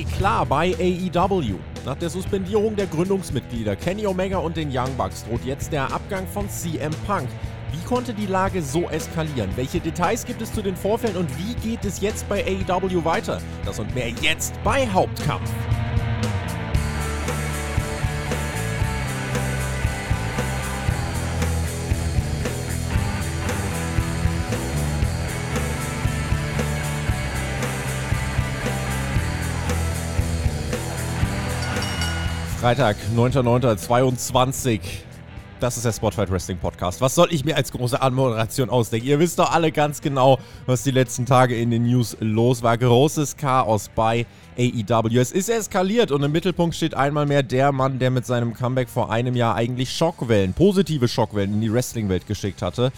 Eklat bei AEW. Nach der Suspendierung der Gründungsmitglieder Kenny Omega und den Young Bucks droht jetzt der Abgang von CM Punk. Wie konnte die Lage so eskalieren? Welche Details gibt es zu den Vorfällen und wie geht es jetzt bei AEW weiter? Das und mehr jetzt bei Hauptkampf. Freitag, 9.9.22. Das ist der Spotlight Wrestling Podcast. Was soll ich mir als große Anmoderation ausdenken? Ihr wisst doch alle ganz genau, was die letzten Tage in den News los war. Großes Chaos bei AEW. Es ist eskaliert und im Mittelpunkt steht einmal mehr der Mann, der mit seinem Comeback vor einem Jahr eigentlich Schockwellen, positive Schockwellen in die Wrestling-Welt geschickt hatte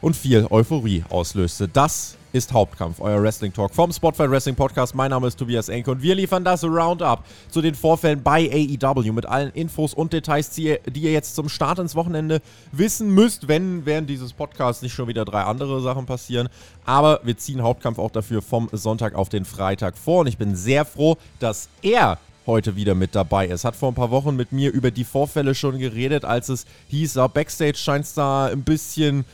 und viel Euphorie auslöste. Das ist Hauptkampf, euer Wrestling Talk vom Spotlight Wrestling Podcast. Mein Name ist Tobias Enke und wir liefern das Roundup zu den Vorfällen bei AEW mit allen Infos und Details, die ihr, die ihr jetzt zum Start ins Wochenende wissen müsst, wenn während dieses Podcasts nicht schon wieder drei andere Sachen passieren. Aber wir ziehen Hauptkampf auch dafür vom Sonntag auf den Freitag vor und ich bin sehr froh, dass er heute wieder mit dabei ist. Hat vor ein paar Wochen mit mir über die Vorfälle schon geredet, als es hieß, Backstage scheint es da ein bisschen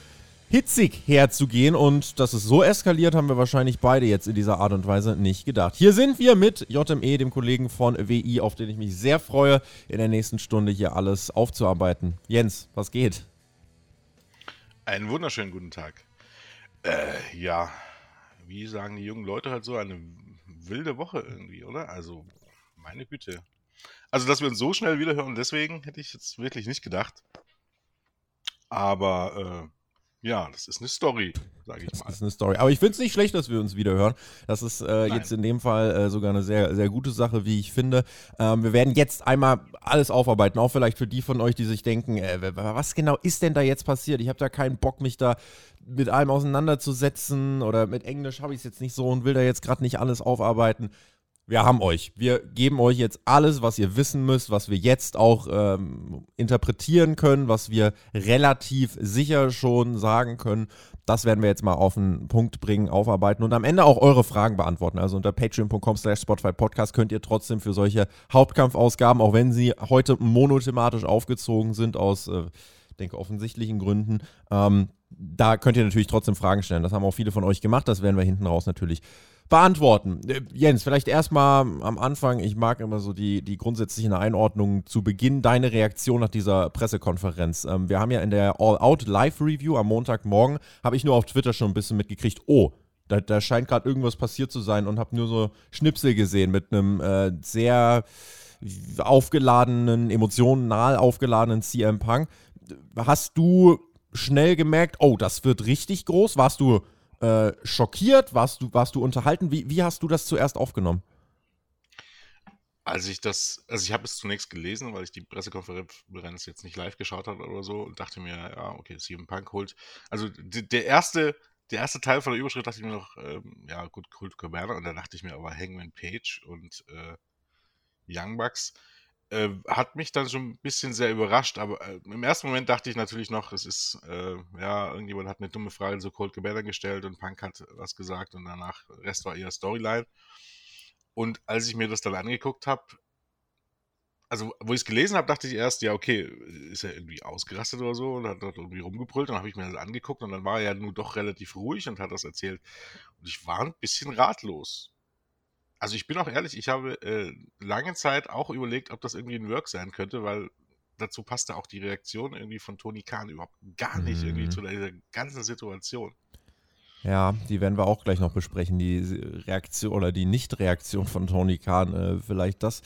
hitzig herzugehen. Und dass es so eskaliert, haben wir wahrscheinlich beide jetzt in dieser Art und Weise nicht gedacht. Hier sind wir mit JME, dem Kollegen von WI, auf den ich mich sehr freue, in der nächsten Stunde hier alles aufzuarbeiten. Jens, was geht? Einen wunderschönen guten Tag. Äh, ja, wie sagen die jungen Leute halt so, eine wilde Woche irgendwie, oder? Also, meine Güte. Also, dass wir uns so schnell wiederhören, deswegen hätte ich jetzt wirklich nicht gedacht. Aber äh, ja, das ist eine Story, sage ich das mal. Das ist eine Story. Aber ich finde es nicht schlecht, dass wir uns wieder hören. Das ist äh, jetzt in dem Fall äh, sogar eine sehr, sehr gute Sache, wie ich finde. Ähm, wir werden jetzt einmal alles aufarbeiten, auch vielleicht für die von euch, die sich denken, äh, was genau ist denn da jetzt passiert? Ich habe da keinen Bock, mich da mit allem auseinanderzusetzen oder mit Englisch habe ich es jetzt nicht so und will da jetzt gerade nicht alles aufarbeiten wir haben euch. Wir geben euch jetzt alles, was ihr wissen müsst, was wir jetzt auch ähm, interpretieren können, was wir relativ sicher schon sagen können. Das werden wir jetzt mal auf den Punkt bringen, aufarbeiten und am Ende auch eure Fragen beantworten. Also unter patreon.com slash Spotify Podcast könnt ihr trotzdem für solche Hauptkampfausgaben, auch wenn sie heute monothematisch aufgezogen sind aus, äh, denke, offensichtlichen Gründen, ähm, da könnt ihr natürlich trotzdem Fragen stellen. Das haben auch viele von euch gemacht. Das werden wir hinten raus natürlich beantworten. Äh, Jens, vielleicht erstmal am Anfang, ich mag immer so die, die grundsätzlichen Einordnungen zu Beginn, deine Reaktion nach dieser Pressekonferenz. Ähm, wir haben ja in der All-Out Live-Review am Montagmorgen, habe ich nur auf Twitter schon ein bisschen mitgekriegt, oh, da, da scheint gerade irgendwas passiert zu sein und habe nur so Schnipsel gesehen mit einem äh, sehr aufgeladenen, emotional aufgeladenen CM Punk. Hast du schnell gemerkt, oh, das wird richtig groß? Warst du äh, schockiert? Warst du, warst du unterhalten? Wie, wie hast du das zuerst aufgenommen? Als ich das, also ich habe es zunächst gelesen, weil ich die Pressekonferenz jetzt nicht live geschaut habe oder so und dachte mir, ja, okay, CM Punk holt. Also der erste, der erste Teil von der Überschrift dachte ich mir noch, ähm, ja, gut, Kult Cabana und dann dachte ich mir aber Hangman Page und äh, Young Bucks äh, hat mich dann schon ein bisschen sehr überrascht, aber äh, im ersten Moment dachte ich natürlich noch, es ist, äh, ja, irgendjemand hat eine dumme Frage zu Cold Cabana gestellt und Punk hat was gesagt und danach, Rest war eher Storyline. Und als ich mir das dann angeguckt habe, also wo ich es gelesen habe, dachte ich erst, ja, okay, ist er irgendwie ausgerastet oder so und hat dort irgendwie rumgebrüllt. Dann habe ich mir das angeguckt und dann war er ja nur doch relativ ruhig und hat das erzählt. Und ich war ein bisschen ratlos. Also ich bin auch ehrlich, ich habe äh, lange Zeit auch überlegt, ob das irgendwie ein Work sein könnte, weil dazu passte auch die Reaktion irgendwie von Tony Khan überhaupt gar nicht mhm. irgendwie zu dieser ganzen Situation. Ja, die werden wir auch gleich noch besprechen, die Reaktion oder die Nicht-Reaktion von Tony Khan. Äh, vielleicht das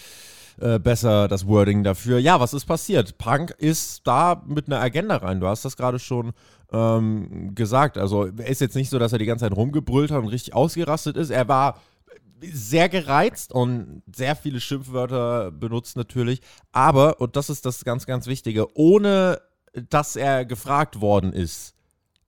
äh, besser, das Wording dafür. Ja, was ist passiert? Punk ist da mit einer Agenda rein. Du hast das gerade schon ähm, gesagt. Also er ist jetzt nicht so, dass er die ganze Zeit rumgebrüllt hat und richtig ausgerastet ist. Er war sehr gereizt und sehr viele Schimpfwörter benutzt natürlich. Aber, und das ist das ganz, ganz Wichtige, ohne dass er gefragt worden ist,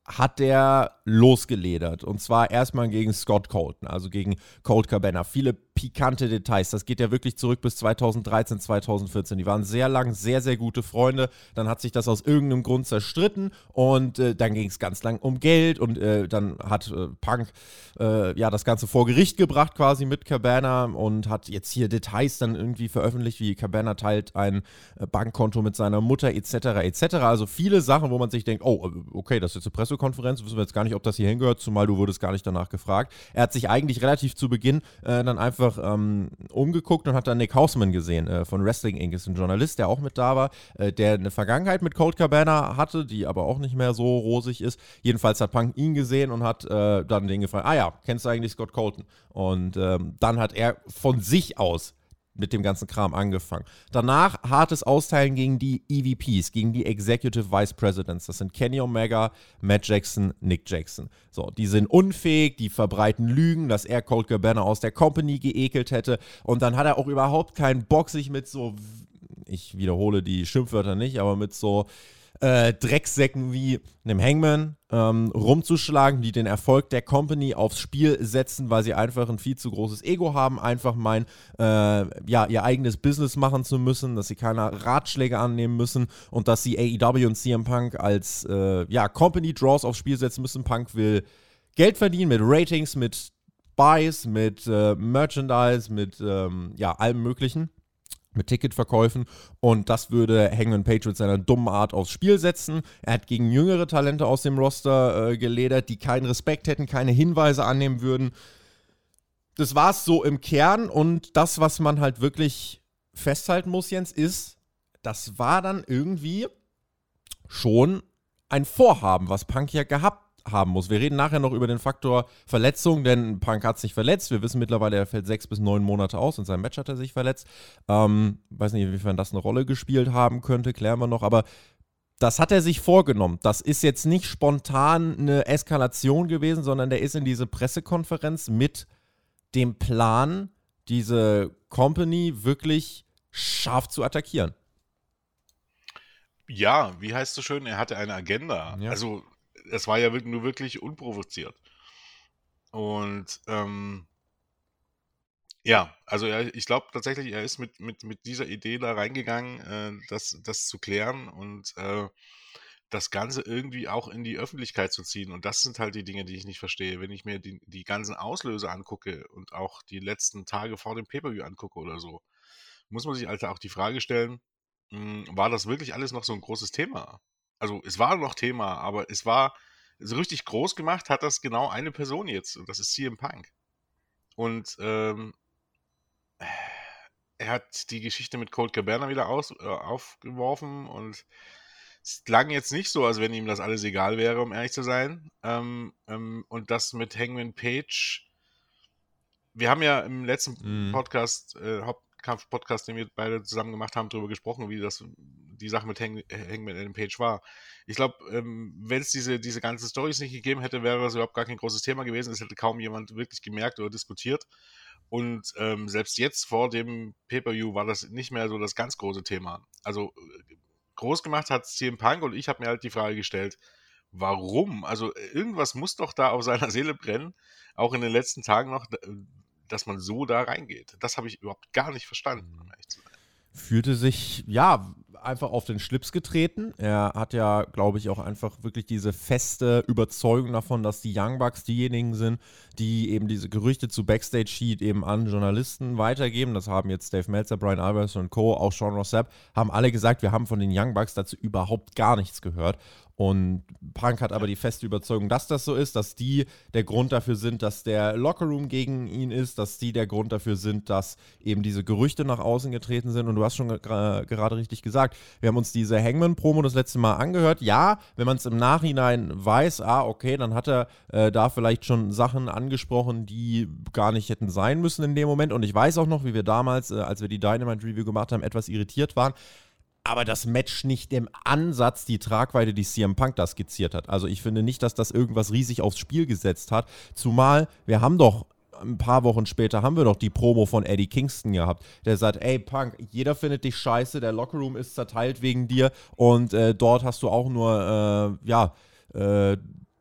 hat er losgeledert. Und zwar erstmal gegen Scott Colton, also gegen Colt Cabana. Viele pikante Details. Das geht ja wirklich zurück bis 2013, 2014. Die waren sehr lang sehr, sehr gute Freunde. Dann hat sich das aus irgendeinem Grund zerstritten und äh, dann ging es ganz lang um Geld und äh, dann hat äh, Punk äh, ja das Ganze vor Gericht gebracht quasi mit Cabana und hat jetzt hier Details dann irgendwie veröffentlicht, wie Cabana teilt ein äh, Bankkonto mit seiner Mutter etc. etc. Also viele Sachen, wo man sich denkt, oh, okay, das ist jetzt eine Pressekonferenz, wissen wir jetzt gar nicht, ob das hier hingehört, zumal du wurdest gar nicht danach gefragt. Er hat sich eigentlich relativ zu Beginn äh, dann einfach ähm, umgeguckt und hat dann Nick Hausman gesehen äh, von Wrestling Inc. Ist ein Journalist, der auch mit da war, äh, der eine Vergangenheit mit Colt Cabana hatte, die aber auch nicht mehr so rosig ist. Jedenfalls hat Punk ihn gesehen und hat äh, dann den gefragt, ah ja, kennst du eigentlich Scott Colton? Und ähm, dann hat er von sich aus mit dem ganzen Kram angefangen. Danach hartes Austeilen gegen die EVPs, gegen die Executive Vice Presidents. Das sind Kenny Omega, Matt Jackson, Nick Jackson. So, die sind unfähig, die verbreiten Lügen, dass er Colt Cabana aus der Company geekelt hätte. Und dann hat er auch überhaupt keinen Bock, sich mit so, ich wiederhole die Schimpfwörter nicht, aber mit so äh, Drecksäcken wie einem Hangman ähm, rumzuschlagen, die den Erfolg der Company aufs Spiel setzen, weil sie einfach ein viel zu großes Ego haben, einfach meinen, äh, ja, ihr eigenes Business machen zu müssen, dass sie keine Ratschläge annehmen müssen und dass sie AEW und CM Punk als äh, ja, Company Draws aufs Spiel setzen müssen. Punk will Geld verdienen mit Ratings, mit Buys, mit äh, Merchandise, mit ähm, ja, allem Möglichen mit Ticketverkäufen und das würde Hangman Page mit seiner dummen Art aufs Spiel setzen. Er hat gegen jüngere Talente aus dem Roster äh, geledert, die keinen Respekt hätten, keine Hinweise annehmen würden. Das war es so im Kern und das, was man halt wirklich festhalten muss, Jens, ist, das war dann irgendwie schon ein Vorhaben, was Punk ja gehabt haben muss. Wir reden nachher noch über den Faktor Verletzung, denn Punk hat sich verletzt. Wir wissen mittlerweile, er fällt sechs bis neun Monate aus. In seinem Match hat er sich verletzt. Ähm, weiß nicht, inwiefern das eine Rolle gespielt haben könnte, klären wir noch. Aber das hat er sich vorgenommen. Das ist jetzt nicht spontan eine Eskalation gewesen, sondern der ist in diese Pressekonferenz mit dem Plan, diese Company wirklich scharf zu attackieren. Ja, wie heißt es so schön, er hatte eine Agenda. Ja. Also es war ja nur wirklich unprovoziert. Und ähm, ja, also er, ich glaube tatsächlich, er ist mit, mit, mit dieser Idee da reingegangen, äh, das, das zu klären und äh, das Ganze irgendwie auch in die Öffentlichkeit zu ziehen. Und das sind halt die Dinge, die ich nicht verstehe. Wenn ich mir die, die ganzen Auslöser angucke und auch die letzten Tage vor dem Pay-Per-View angucke oder so, muss man sich also auch die Frage stellen, mh, hm, war das wirklich alles noch so ein großes Thema? Also es war noch Thema, aber es war so richtig groß gemacht, hat das genau eine Person jetzt und das ist CM Punk. Und ähm, er hat die Geschichte mit Colt Cabana wieder aus, äh, aufgeworfen und es klang jetzt nicht so, als wenn ihm das alles egal wäre, um ehrlich zu sein. Ähm, ähm, und das mit Hangman Page. Wir haben ja im letzten mm. Podcast, äh, Hauptkampf-Podcast, den wir beide zusammen gemacht haben, darüber gesprochen, wie das die Sache mit Hang, Hangman Adam Page war. Ich glaube, ähm, wenn es diese, diese ganzen Stories nicht gegeben hätte, wäre das überhaupt gar kein großes Thema gewesen. Es hätte kaum jemand wirklich gemerkt oder diskutiert. Und ähm, selbst jetzt vor dem Pay-Per-View war das nicht mehr so das ganz große Thema. Also groß gemacht hat CM Punk und ich habe mir halt die Frage gestellt, warum? Also irgendwas muss doch da auf seiner Seele brennen, auch in den letzten Tagen noch, dass man so da reingeht. Das habe ich überhaupt gar nicht verstanden, um ehrlich zu sein fühlte sich, ja, einfach auf den Schlips getreten. Er hat ja, glaube ich, auch einfach wirklich diese feste Überzeugung davon, dass die Young Bucks diejenigen sind, die eben diese Gerüchte zu Backstage Sheet eben an Journalisten weitergeben. Das haben jetzt Dave Meltzer, Brian Albers und Co., auch Sean Rossap, haben alle gesagt, wir haben von den Young Bucks dazu überhaupt gar nichts gehört. Und Punk hat aber die feste Überzeugung, dass das so ist, dass die der Grund dafür sind, dass der Lockerroom gegen ihn ist, dass die der Grund dafür sind, dass eben diese Gerüchte nach außen getreten sind. Und du hast schon gerade richtig gesagt, wir haben uns diese Hangman-Promo das letzte Mal angehört. Ja, wenn man es im Nachhinein weiß, ah, okay, dann hat er äh, da vielleicht schon Sachen angesprochen, die gar nicht hätten sein müssen in dem Moment. Und ich weiß auch noch, wie wir damals, äh, als wir die Dynamite-Review gemacht haben, etwas irritiert waren aber das Match nicht im Ansatz die Tragweite, die CM Punk da skizziert hat. Also ich finde nicht, dass das irgendwas riesig aufs Spiel gesetzt hat. Zumal wir haben doch ein paar Wochen später haben wir doch die Promo von Eddie Kingston gehabt, der sagt, ey Punk, jeder findet dich scheiße, der Lockerroom ist zerteilt wegen dir und äh, dort hast du auch nur, äh, ja, äh,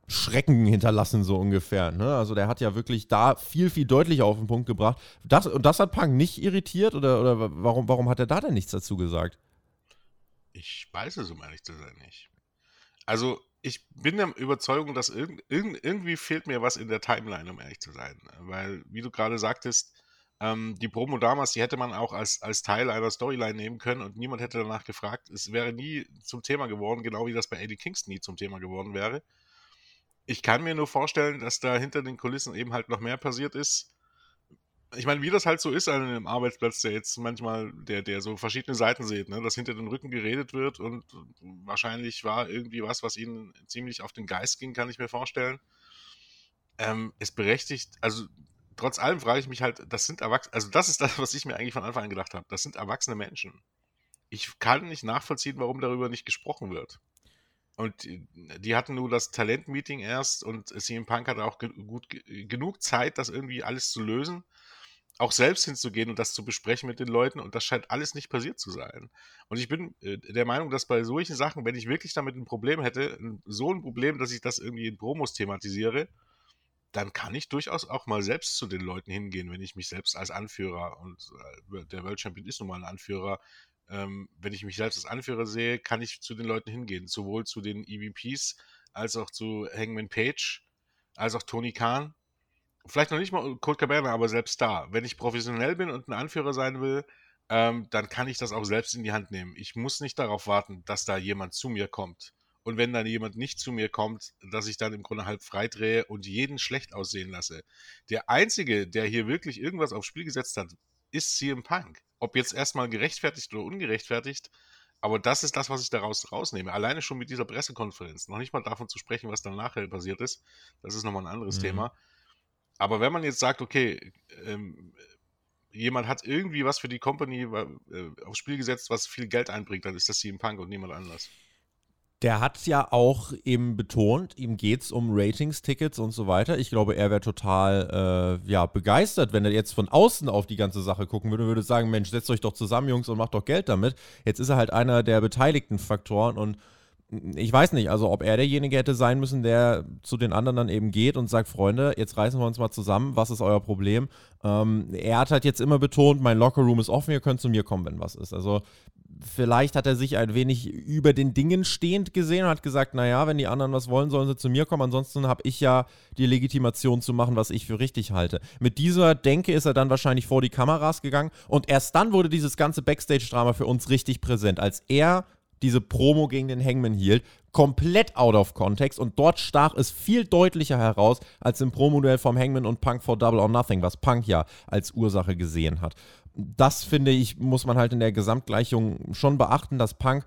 Schrecken hinterlassen, so ungefähr. Ne? Also der hat ja wirklich da viel, viel deutlicher auf den Punkt gebracht. Das, und das hat Punk nicht irritiert oder, oder warum, warum hat er da denn nichts dazu gesagt? Ich weiß es, um ehrlich zu sein, nicht. Also ich bin der Überzeugung, dass irg irg irgendwie fehlt mir was in der Timeline, um ehrlich zu sein. Weil, wie du gerade sagtest, ähm, die Promo damals, die hätte man auch als, als Teil einer Storyline nehmen können und niemand hätte danach gefragt. Es wäre nie zum Thema geworden, genau wie das bei Eddie Kingston nie zum Thema geworden wäre. Ich kann mir nur vorstellen, dass da hinter den Kulissen eben halt noch mehr passiert ist. Ich meine, wie das halt so ist an einem Arbeitsplatz, der jetzt manchmal, der, der so verschiedene Seiten sieht, ne? dass hinter den Rücken geredet wird und wahrscheinlich war irgendwie was, was ihnen ziemlich auf den Geist ging, kann ich mir vorstellen. Ähm, es berechtigt, also trotz allem frage ich mich halt, das sind Erwachsene, also das ist das, was ich mir eigentlich von Anfang an gedacht habe. Das sind erwachsene Menschen. Ich kann nicht nachvollziehen, warum darüber nicht gesprochen wird. Und die, hatten nur das Talent-Meeting erst und CM Punk hatte auch ge gut genug Zeit, das irgendwie alles zu lösen, auch selbst hinzugehen und das zu besprechen mit den Leuten und das scheint alles nicht passiert zu sein. Und ich bin äh, der Meinung, dass bei solchen Sachen, wenn ich wirklich damit ein Problem hätte, so ein Problem, dass ich das irgendwie in Promos thematisiere, dann kann ich durchaus auch mal selbst zu den Leuten hingehen, wenn ich mich selbst als Anführer und äh, der World Champion ist nun mal ein Anführer, ähm, wenn ich mich selbst als Anführer sehe, kann ich zu den Leuten hingehen, sowohl zu den EVPs als auch zu Hangman Page, als auch Tony Khan. Vielleicht noch nicht mal Colt Cabana, aber selbst da. Wenn ich professionell bin und ein Anführer sein will, ähm, dann kann ich das auch selbst in die Hand nehmen. Ich muss nicht darauf warten, dass da jemand zu mir kommt und wenn dann jemand nicht zu mir kommt, dass ich dann im Grunde halb freidrehe und jeden schlecht aussehen lasse. Der Einzige, der hier wirklich irgendwas aufs Spiel gesetzt hat, ist CM Punk. Ob jetzt erstmal gerechtfertigt oder ungerechtfertigt, aber das ist das, was ich daraus rausnehme. Alleine schon mit dieser Pressekonferenz. Noch nicht mal davon zu sprechen, was dann nachher passiert ist. Das ist nochmal ein anderes mhm. Thema. Aber wenn man jetzt sagt, okay, ähm, jemand hat irgendwie was für die Company äh, aufs Spiel gesetzt, was viel Geld einbringt, dann ist das CM Punk und niemand anders. Der hat ja auch eben betont, ihm geht es um Ratings, Tickets und so weiter. Ich glaube, er wäre total äh, ja, begeistert, wenn er jetzt von außen auf die ganze Sache gucken würde und würde sagen, Mensch, setzt euch doch zusammen, Jungs, und macht doch Geld damit. Jetzt ist er halt einer der beteiligten Faktoren und ich weiß nicht, also ob er derjenige hätte sein müssen, der zu den anderen dann eben geht und sagt, Freunde, jetzt reißen wir uns mal zusammen, was ist euer Problem? Ähm, er hat halt jetzt immer betont, mein Lockerroom ist offen, ihr könnt zu mir kommen, wenn was ist. Also vielleicht hat er sich ein wenig über den Dingen stehend gesehen und hat gesagt, naja, wenn die anderen was wollen, sollen sie zu mir kommen. Ansonsten habe ich ja die Legitimation zu machen, was ich für richtig halte. Mit dieser Denke ist er dann wahrscheinlich vor die Kameras gegangen und erst dann wurde dieses ganze Backstage-Drama für uns richtig präsent, als er diese Promo gegen den Hangman hielt, komplett out of context und dort stach es viel deutlicher heraus als im Promo-Duell vom Hangman und Punk for Double or Nothing, was Punk ja als Ursache gesehen hat das finde ich, muss man halt in der Gesamtgleichung schon beachten, dass Punk,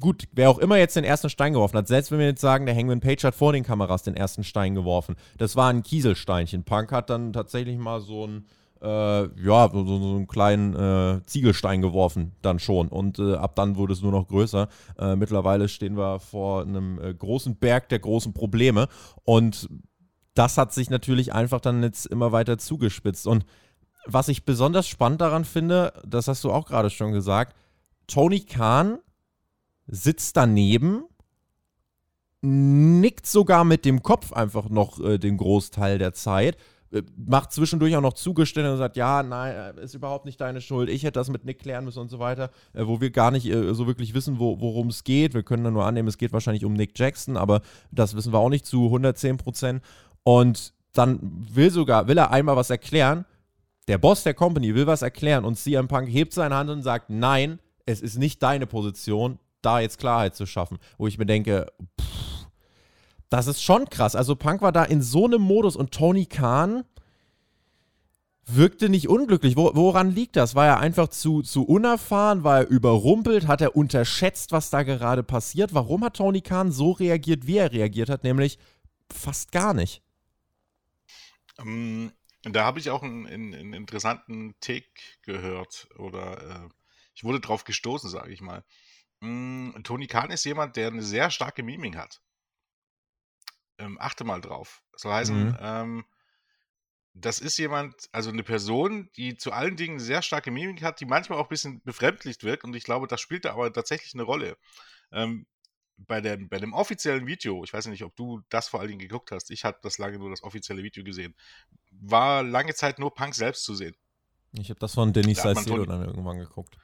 gut, wer auch immer jetzt den ersten Stein geworfen hat, selbst wenn wir jetzt sagen, der Hangman Page hat vor den Kameras den ersten Stein geworfen, das war ein Kieselsteinchen. Punk hat dann tatsächlich mal so ein, äh, ja, so, so, einen kleinen äh, Ziegelstein geworfen, dann schon. Und äh, ab dann wurde es nur noch größer. Äh, mittlerweile stehen wir vor einem äh, großen Berg der großen Probleme. Und das hat sich natürlich einfach dann jetzt immer weiter zugespitzt. Und was ich besonders spannend daran finde, das hast du auch gerade schon gesagt, Tony Khan sitzt daneben, nickt sogar mit dem Kopf einfach noch äh, den Großteil der Zeit, macht zwischendurch auch noch Zugeständnisse und sagt, ja, nein, äh, ist überhaupt nicht deine Schuld, ich hätte das mit Nick klären müssen und so weiter, äh, wo wir gar nicht äh, so wirklich wissen, wo, worum es geht. Wir können dann nur annehmen, es geht wahrscheinlich um Nick Jackson, aber das wissen wir auch nicht zu 110 Prozent. Und dann will sogar, will er einmal was erklären der Boss der Company will was erklären und CM Punk hebt seine Hand und sagt, nein, es ist nicht deine Position, da jetzt Klarheit zu schaffen. Wo ich mir denke, pff, das ist schon krass. Also Punk war da in so einem Modus und Tony Khan wirkte nicht unglücklich. Wo, woran liegt das? War er einfach zu, zu unerfahren? War er überrumpelt? Hat er unterschätzt, was da gerade passiert? Warum hat Tony Khan so reagiert, wie er reagiert hat? Nämlich fast gar nicht. Ähm, da habe ich auch einen, einen, einen interessanten Take gehört oder äh, ich wurde drauf gestoßen, sage ich mal. Mm, Tony Khan ist jemand, der eine sehr starke Miming hat. Ähm, achte mal drauf. Das soll heißen, mhm. ähm, das ist jemand, also eine Person, die zu allen Dingen sehr starke Mimik hat, die manchmal auch ein bisschen befremdlich wirkt und ich glaube, das spielt da aber tatsächlich eine Rolle. Ähm, bei, der, bei dem offiziellen Video, ich weiß nicht, ob du das vor allen Dingen geguckt hast, ich habe das lange nur das offizielle Video gesehen, war lange Zeit nur Punk selbst zu sehen. Ich habe das von Denis Salcedo dann irgendwann geguckt.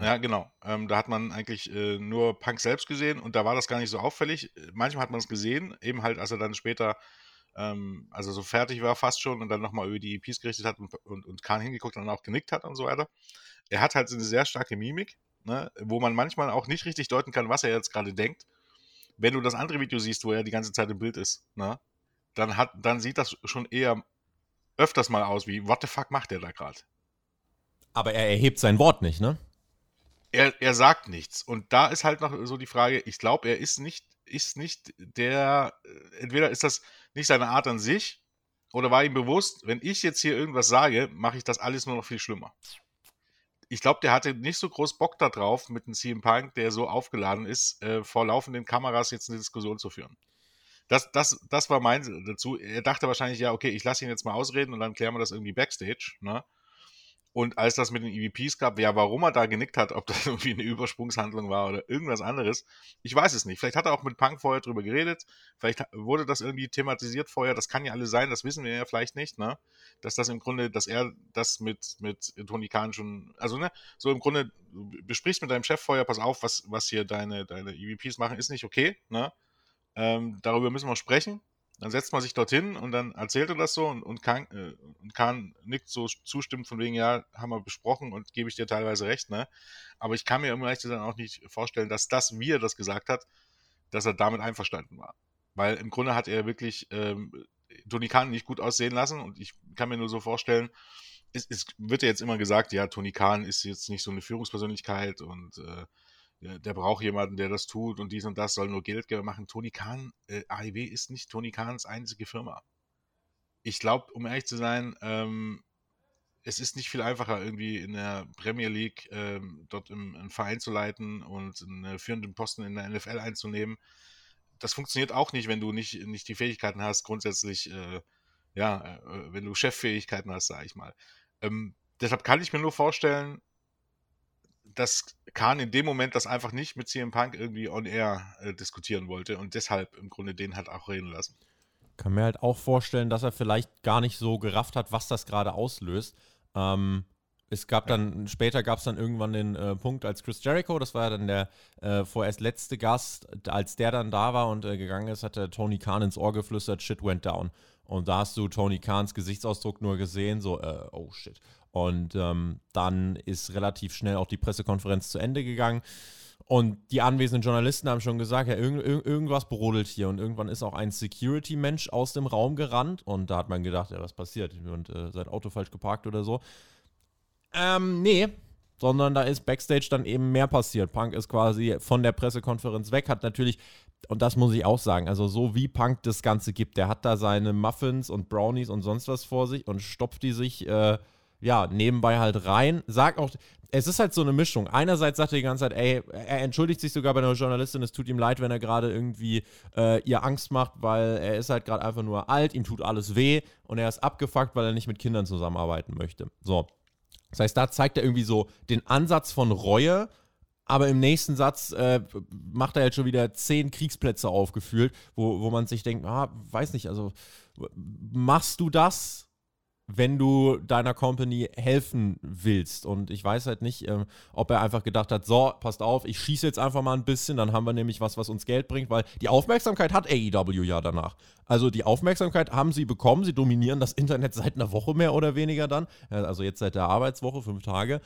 Ja, genau. Ähm, da hat man eigentlich äh, nur Punk selbst gesehen und da war das gar nicht so auffällig. Manchmal hat man es gesehen, eben halt, als er dann später, ähm, also so fertig war fast schon und dann nochmal über die EPs gerichtet hat und, und, und Kahn hingeguckt und dann auch genickt hat und so weiter. Er hat halt eine sehr starke Mimik, ne, wo man manchmal auch nicht richtig deuten kann, was er jetzt gerade denkt. Wenn du das andere Video siehst, wo er die ganze Zeit im Bild ist, ne, dann, hat, dann sieht das schon eher öfters mal aus wie, what the fuck macht der da gerade? Aber er erhebt sein Wort nicht, ne? Er, er sagt nichts. Und da ist halt noch so die Frage, ich glaube, er ist nicht, ist nicht der, äh, entweder ist das nicht seine Art an sich, oder war ihm bewusst, wenn ich jetzt hier irgendwas sage, mache ich das alles nur noch viel schlimmer ich glaube, der hatte nicht so groß Bock darauf, mit einem CM Punk, der so aufgeladen ist, äh, vor laufenden Kameras jetzt eine Diskussion zu führen. Das, das, das war mein dazu. Er dachte wahrscheinlich, ja, okay, ich lasse ihn jetzt mal ausreden und dann klären wir das irgendwie backstage. Ne? Und als das mit den EVPs gab, ja, warum er da genickt hat, ob das irgendwie eine Übersprungshandlung war oder irgendwas anderes, ich weiß es nicht. Vielleicht hat er auch mit Punk vorher drüber geredet, vielleicht wurde das irgendwie thematisiert vorher, das kann ja alles sein, das wissen wir ja vielleicht nicht, ne? Dass das im Grunde, dass er das mit, mit Tony Khan schon, also ne, so im Grunde, du besprichst mit deinem Chef vorher, pass auf, was, was hier deine, deine EVPs machen, ist nicht okay, ne? Ähm, darüber müssen wir sprechen. Dann setzt man sich dorthin und dann erzählt er das so und, und, Kahn, äh, und Kahn nickt so zustimmt von wegen, ja, haben wir besprochen und gebe ich dir teilweise recht, ne? Aber ich kann mir im Recht dann auch nicht vorstellen, dass das, wie er das gesagt hat, dass er damit einverstanden war. Weil im Grunde hat er wirklich ähm, Tony Kahn nicht gut aussehen lassen und ich kann mir nur so vorstellen, es, es wird ja jetzt immer gesagt, ja, Tony Kahn ist jetzt nicht so eine Führungspersönlichkeit und äh, der braucht jemanden, der das tut und dies und das soll nur Geldgeber machen. Tony Khan, äh, AEW ist nicht Tony Kahns einzige Firma. Ich glaube, um ehrlich zu sein, ähm, es ist nicht viel einfacher, irgendwie in der Premier League ähm, dort im, einen Verein zu leiten und einen führenden Posten in der NFL einzunehmen. Das funktioniert auch nicht, wenn du nicht, nicht die Fähigkeiten hast, grundsätzlich, äh, ja, äh, wenn du Cheffähigkeiten hast, sage ich mal. Ähm, deshalb kann ich mir nur vorstellen, dass Khan in dem Moment das einfach nicht mit CM Punk irgendwie on air äh, diskutieren wollte und deshalb im Grunde den hat auch reden lassen. Kann mir halt auch vorstellen, dass er vielleicht gar nicht so gerafft hat, was das gerade auslöst. Ähm, es gab dann, ja. später gab es dann irgendwann den äh, Punkt, als Chris Jericho, das war ja dann der äh, vorerst letzte Gast, als der dann da war und äh, gegangen ist, hat der Tony Khan ins Ohr geflüstert, shit went down. Und da hast du Tony Khans Gesichtsausdruck nur gesehen, so, äh, oh shit. Und ähm, dann ist relativ schnell auch die Pressekonferenz zu Ende gegangen. Und die anwesenden Journalisten haben schon gesagt, ja, irg irg irgendwas brodelt hier. Und irgendwann ist auch ein Security-Mensch aus dem Raum gerannt. Und da hat man gedacht, ja, was passiert? Und äh, sein Auto falsch geparkt oder so. Ähm, nee. Sondern da ist Backstage dann eben mehr passiert. Punk ist quasi von der Pressekonferenz weg, hat natürlich, und das muss ich auch sagen, also so wie Punk das Ganze gibt, der hat da seine Muffins und Brownies und sonst was vor sich und stopft die sich äh, ja, nebenbei halt rein. Sagt auch, es ist halt so eine Mischung. Einerseits sagt er die ganze Zeit, ey, er entschuldigt sich sogar bei einer Journalistin, es tut ihm leid, wenn er gerade irgendwie äh, ihr Angst macht, weil er ist halt gerade einfach nur alt, ihm tut alles weh und er ist abgefuckt, weil er nicht mit Kindern zusammenarbeiten möchte. So. Das heißt, da zeigt er irgendwie so den Ansatz von Reue, aber im nächsten Satz äh, macht er jetzt schon wieder zehn Kriegsplätze aufgeführt, wo, wo man sich denkt, ah, weiß nicht, also machst du das? Wenn du deiner Company helfen willst. Und ich weiß halt nicht, äh, ob er einfach gedacht hat, so, passt auf, ich schieße jetzt einfach mal ein bisschen, dann haben wir nämlich was, was uns Geld bringt, weil die Aufmerksamkeit hat AEW ja danach. Also die Aufmerksamkeit haben sie bekommen, sie dominieren das Internet seit einer Woche mehr oder weniger dann, also jetzt seit der Arbeitswoche, fünf Tage.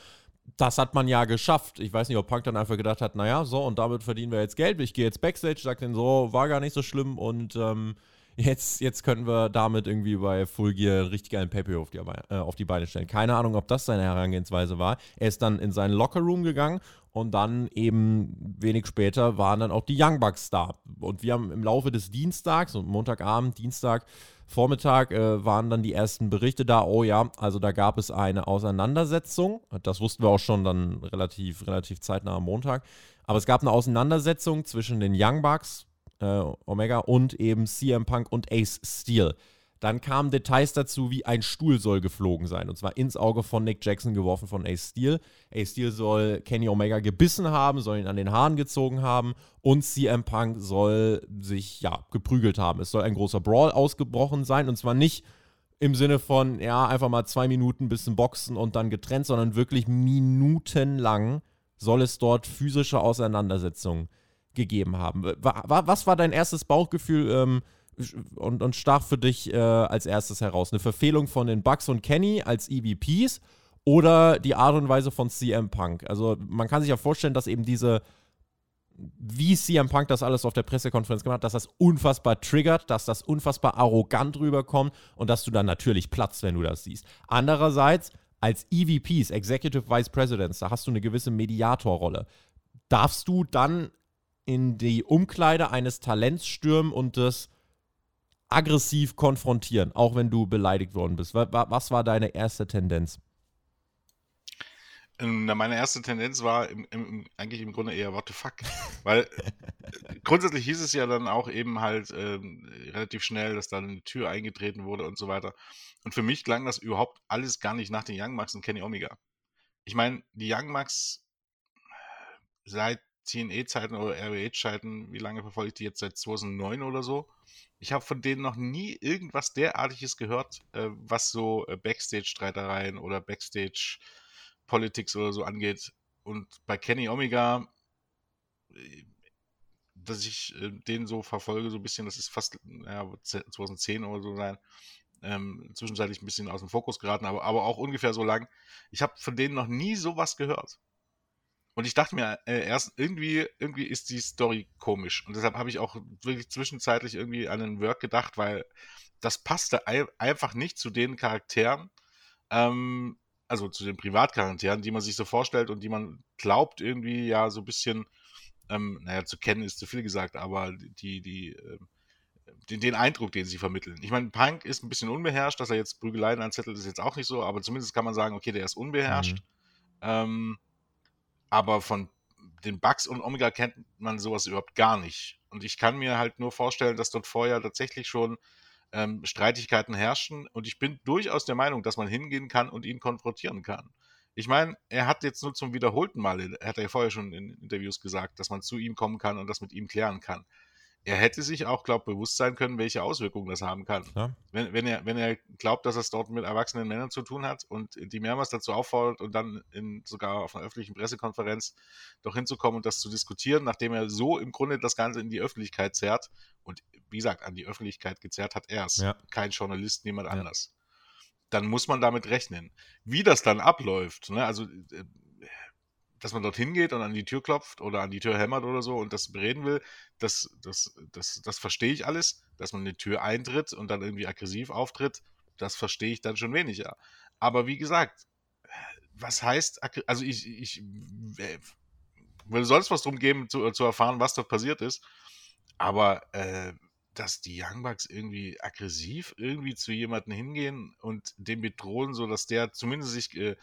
Das hat man ja geschafft. Ich weiß nicht, ob Punk dann einfach gedacht hat, naja, so, und damit verdienen wir jetzt Geld. Ich gehe jetzt Backstage, sag denen so, war gar nicht so schlimm und ähm, jetzt, jetzt könnten wir damit irgendwie bei Full Gear einen richtig geilen Pepe auf die, äh, auf die Beine stellen. Keine Ahnung, ob das seine Herangehensweise war. Er ist dann in seinen Lockerroom gegangen und dann eben wenig später waren dann auch die Young Bucks da. Und wir haben im Laufe des Dienstags, und Montagabend, Dienstag, Vormittag äh, waren dann die ersten Berichte da. Oh ja, also da gab es eine Auseinandersetzung. Das wussten wir auch schon dann relativ, relativ zeitnah am Montag. Aber es gab eine Auseinandersetzung zwischen den Young Bucks, äh, Omega und eben CM Punk und Ace Steel. Dann kamen Details dazu, wie ein Stuhl soll geflogen sein. Und zwar ins Auge von Nick Jackson geworfen von Ace Steel. Ace Steel soll Kenny Omega gebissen haben, soll ihn an den Haaren gezogen haben. Und CM Punk soll sich, ja, geprügelt haben. Es soll ein großer Brawl ausgebrochen sein. Und zwar nicht im Sinne von, ja, einfach mal zwei Minuten bisschen boxen und dann getrennt, sondern wirklich minutenlang soll es dort physische Auseinandersetzungen gegeben haben. Was war dein erstes Bauchgefühl? Ähm, und, und stach für dich äh, als erstes heraus? Eine Verfehlung von den Bucks und Kenny als EVPs oder die Art und Weise von CM Punk? Also man kann sich ja vorstellen, dass eben diese, wie CM Punk das alles auf der Pressekonferenz gemacht hat, dass das unfassbar triggert, dass das unfassbar arrogant rüberkommt und dass du dann natürlich platzt, wenn du das siehst. Andererseits, als EVPs, Executive Vice Presidents, da hast du eine gewisse Mediatorrolle. Darfst du dann in die Umkleide eines Talents stürmen und das aggressiv konfrontieren, auch wenn du beleidigt worden bist? Was war deine erste Tendenz? Ähm, meine erste Tendenz war im, im, eigentlich im Grunde eher what the fuck. Weil äh, grundsätzlich hieß es ja dann auch eben halt ähm, relativ schnell, dass da eine Tür eingetreten wurde und so weiter. Und für mich klang das überhaupt alles gar nicht nach den Young Bucks und Kenny Omega. Ich meine, die Young Bucks seit TNA-Zeiten oder RWH-Zeiten, wie lange verfolge ich die jetzt? Seit 2009 oder so. Ich habe von denen noch nie irgendwas derartiges gehört, äh, was so äh, Backstage-Streitereien oder Backstage-Politics oder so angeht. Und bei Kenny Omega, äh, dass ich äh, den so verfolge, so ein bisschen, das ist fast ja, 2010 oder so sein, ähm, zwischenzeitlich ein bisschen aus dem Fokus geraten, aber, aber auch ungefähr so lang. Ich habe von denen noch nie sowas gehört. Und ich dachte mir äh, erst, irgendwie, irgendwie ist die Story komisch. Und deshalb habe ich auch wirklich zwischenzeitlich irgendwie an einen Work gedacht, weil das passte einfach nicht zu den Charakteren, ähm, also zu den Privatcharakteren, die man sich so vorstellt und die man glaubt, irgendwie ja so ein bisschen, ähm, naja, zu kennen ist zu viel gesagt, aber die, die, äh, den, den, Eindruck, den sie vermitteln. Ich meine, Punk ist ein bisschen unbeherrscht, dass er jetzt Prügeleien anzettelt, ist jetzt auch nicht so, aber zumindest kann man sagen, okay, der ist unbeherrscht. Mhm. Ähm, aber von den Bugs und Omega kennt man sowas überhaupt gar nicht. Und ich kann mir halt nur vorstellen, dass dort vorher tatsächlich schon ähm, Streitigkeiten herrschen. Und ich bin durchaus der Meinung, dass man hingehen kann und ihn konfrontieren kann. Ich meine, er hat jetzt nur zum wiederholten Mal, er hat ja vorher schon in Interviews gesagt, dass man zu ihm kommen kann und das mit ihm klären kann er hätte sich auch, glaube ich, bewusst sein können, welche Auswirkungen das haben kann. Ja. Wenn, wenn, er, wenn er glaubt, dass es dort mit erwachsenen Männern zu tun hat und die mehrmals dazu auffordert und dann in, sogar auf einer öffentlichen Pressekonferenz doch hinzukommen und das zu diskutieren, nachdem er so im Grunde das Ganze in die Öffentlichkeit zerrt und wie gesagt, an die Öffentlichkeit gezerrt hat er es, ja. kein Journalist, niemand ja. anders. Dann muss man damit rechnen. Wie das dann abläuft, ne? also äh, dass man dorthin geht und an die Tür klopft oder an die Tür hämmert oder so und das bereden will, das, das, das, das verstehe ich alles. Dass man eine Tür eintritt und dann irgendwie aggressiv auftritt, das verstehe ich dann schon weniger. Aber wie gesagt, was heißt, also ich, ich äh, will sonst was drum geben, zu, zu erfahren, was dort passiert ist. Aber äh, dass die Young Bucks irgendwie aggressiv irgendwie zu jemandem hingehen und den bedrohen, sodass der zumindest sich äh,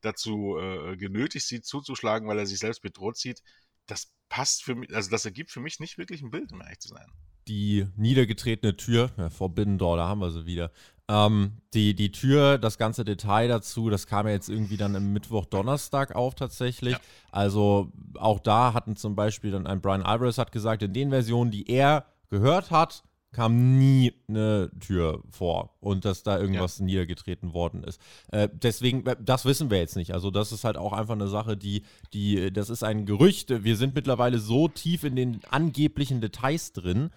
dazu äh, genötigt sieht, zuzuschlagen, weil er sich selbst bedroht sieht, das passt für mich, also das ergibt für mich nicht wirklich ein Bild, um ehrlich zu sein. Die niedergetretene Tür, ja, Forbidden Door, da haben wir sie wieder. Ähm, die, die Tür, das ganze Detail dazu, das kam ja jetzt irgendwie dann im Mittwoch, Donnerstag auf tatsächlich. Ja. Also auch da hatten zum Beispiel dann ein Brian Alvarez hat gesagt, in den Versionen, die er gehört hat, kam nie eine Tür vor und dass da irgendwas ja. niedergetreten worden ist. Äh, deswegen, äh, das wissen wir jetzt nicht. Also das ist halt auch einfach eine Sache, die, die, das ist ein Gerücht. Wir sind mittlerweile so tief in den angeblichen Details drin,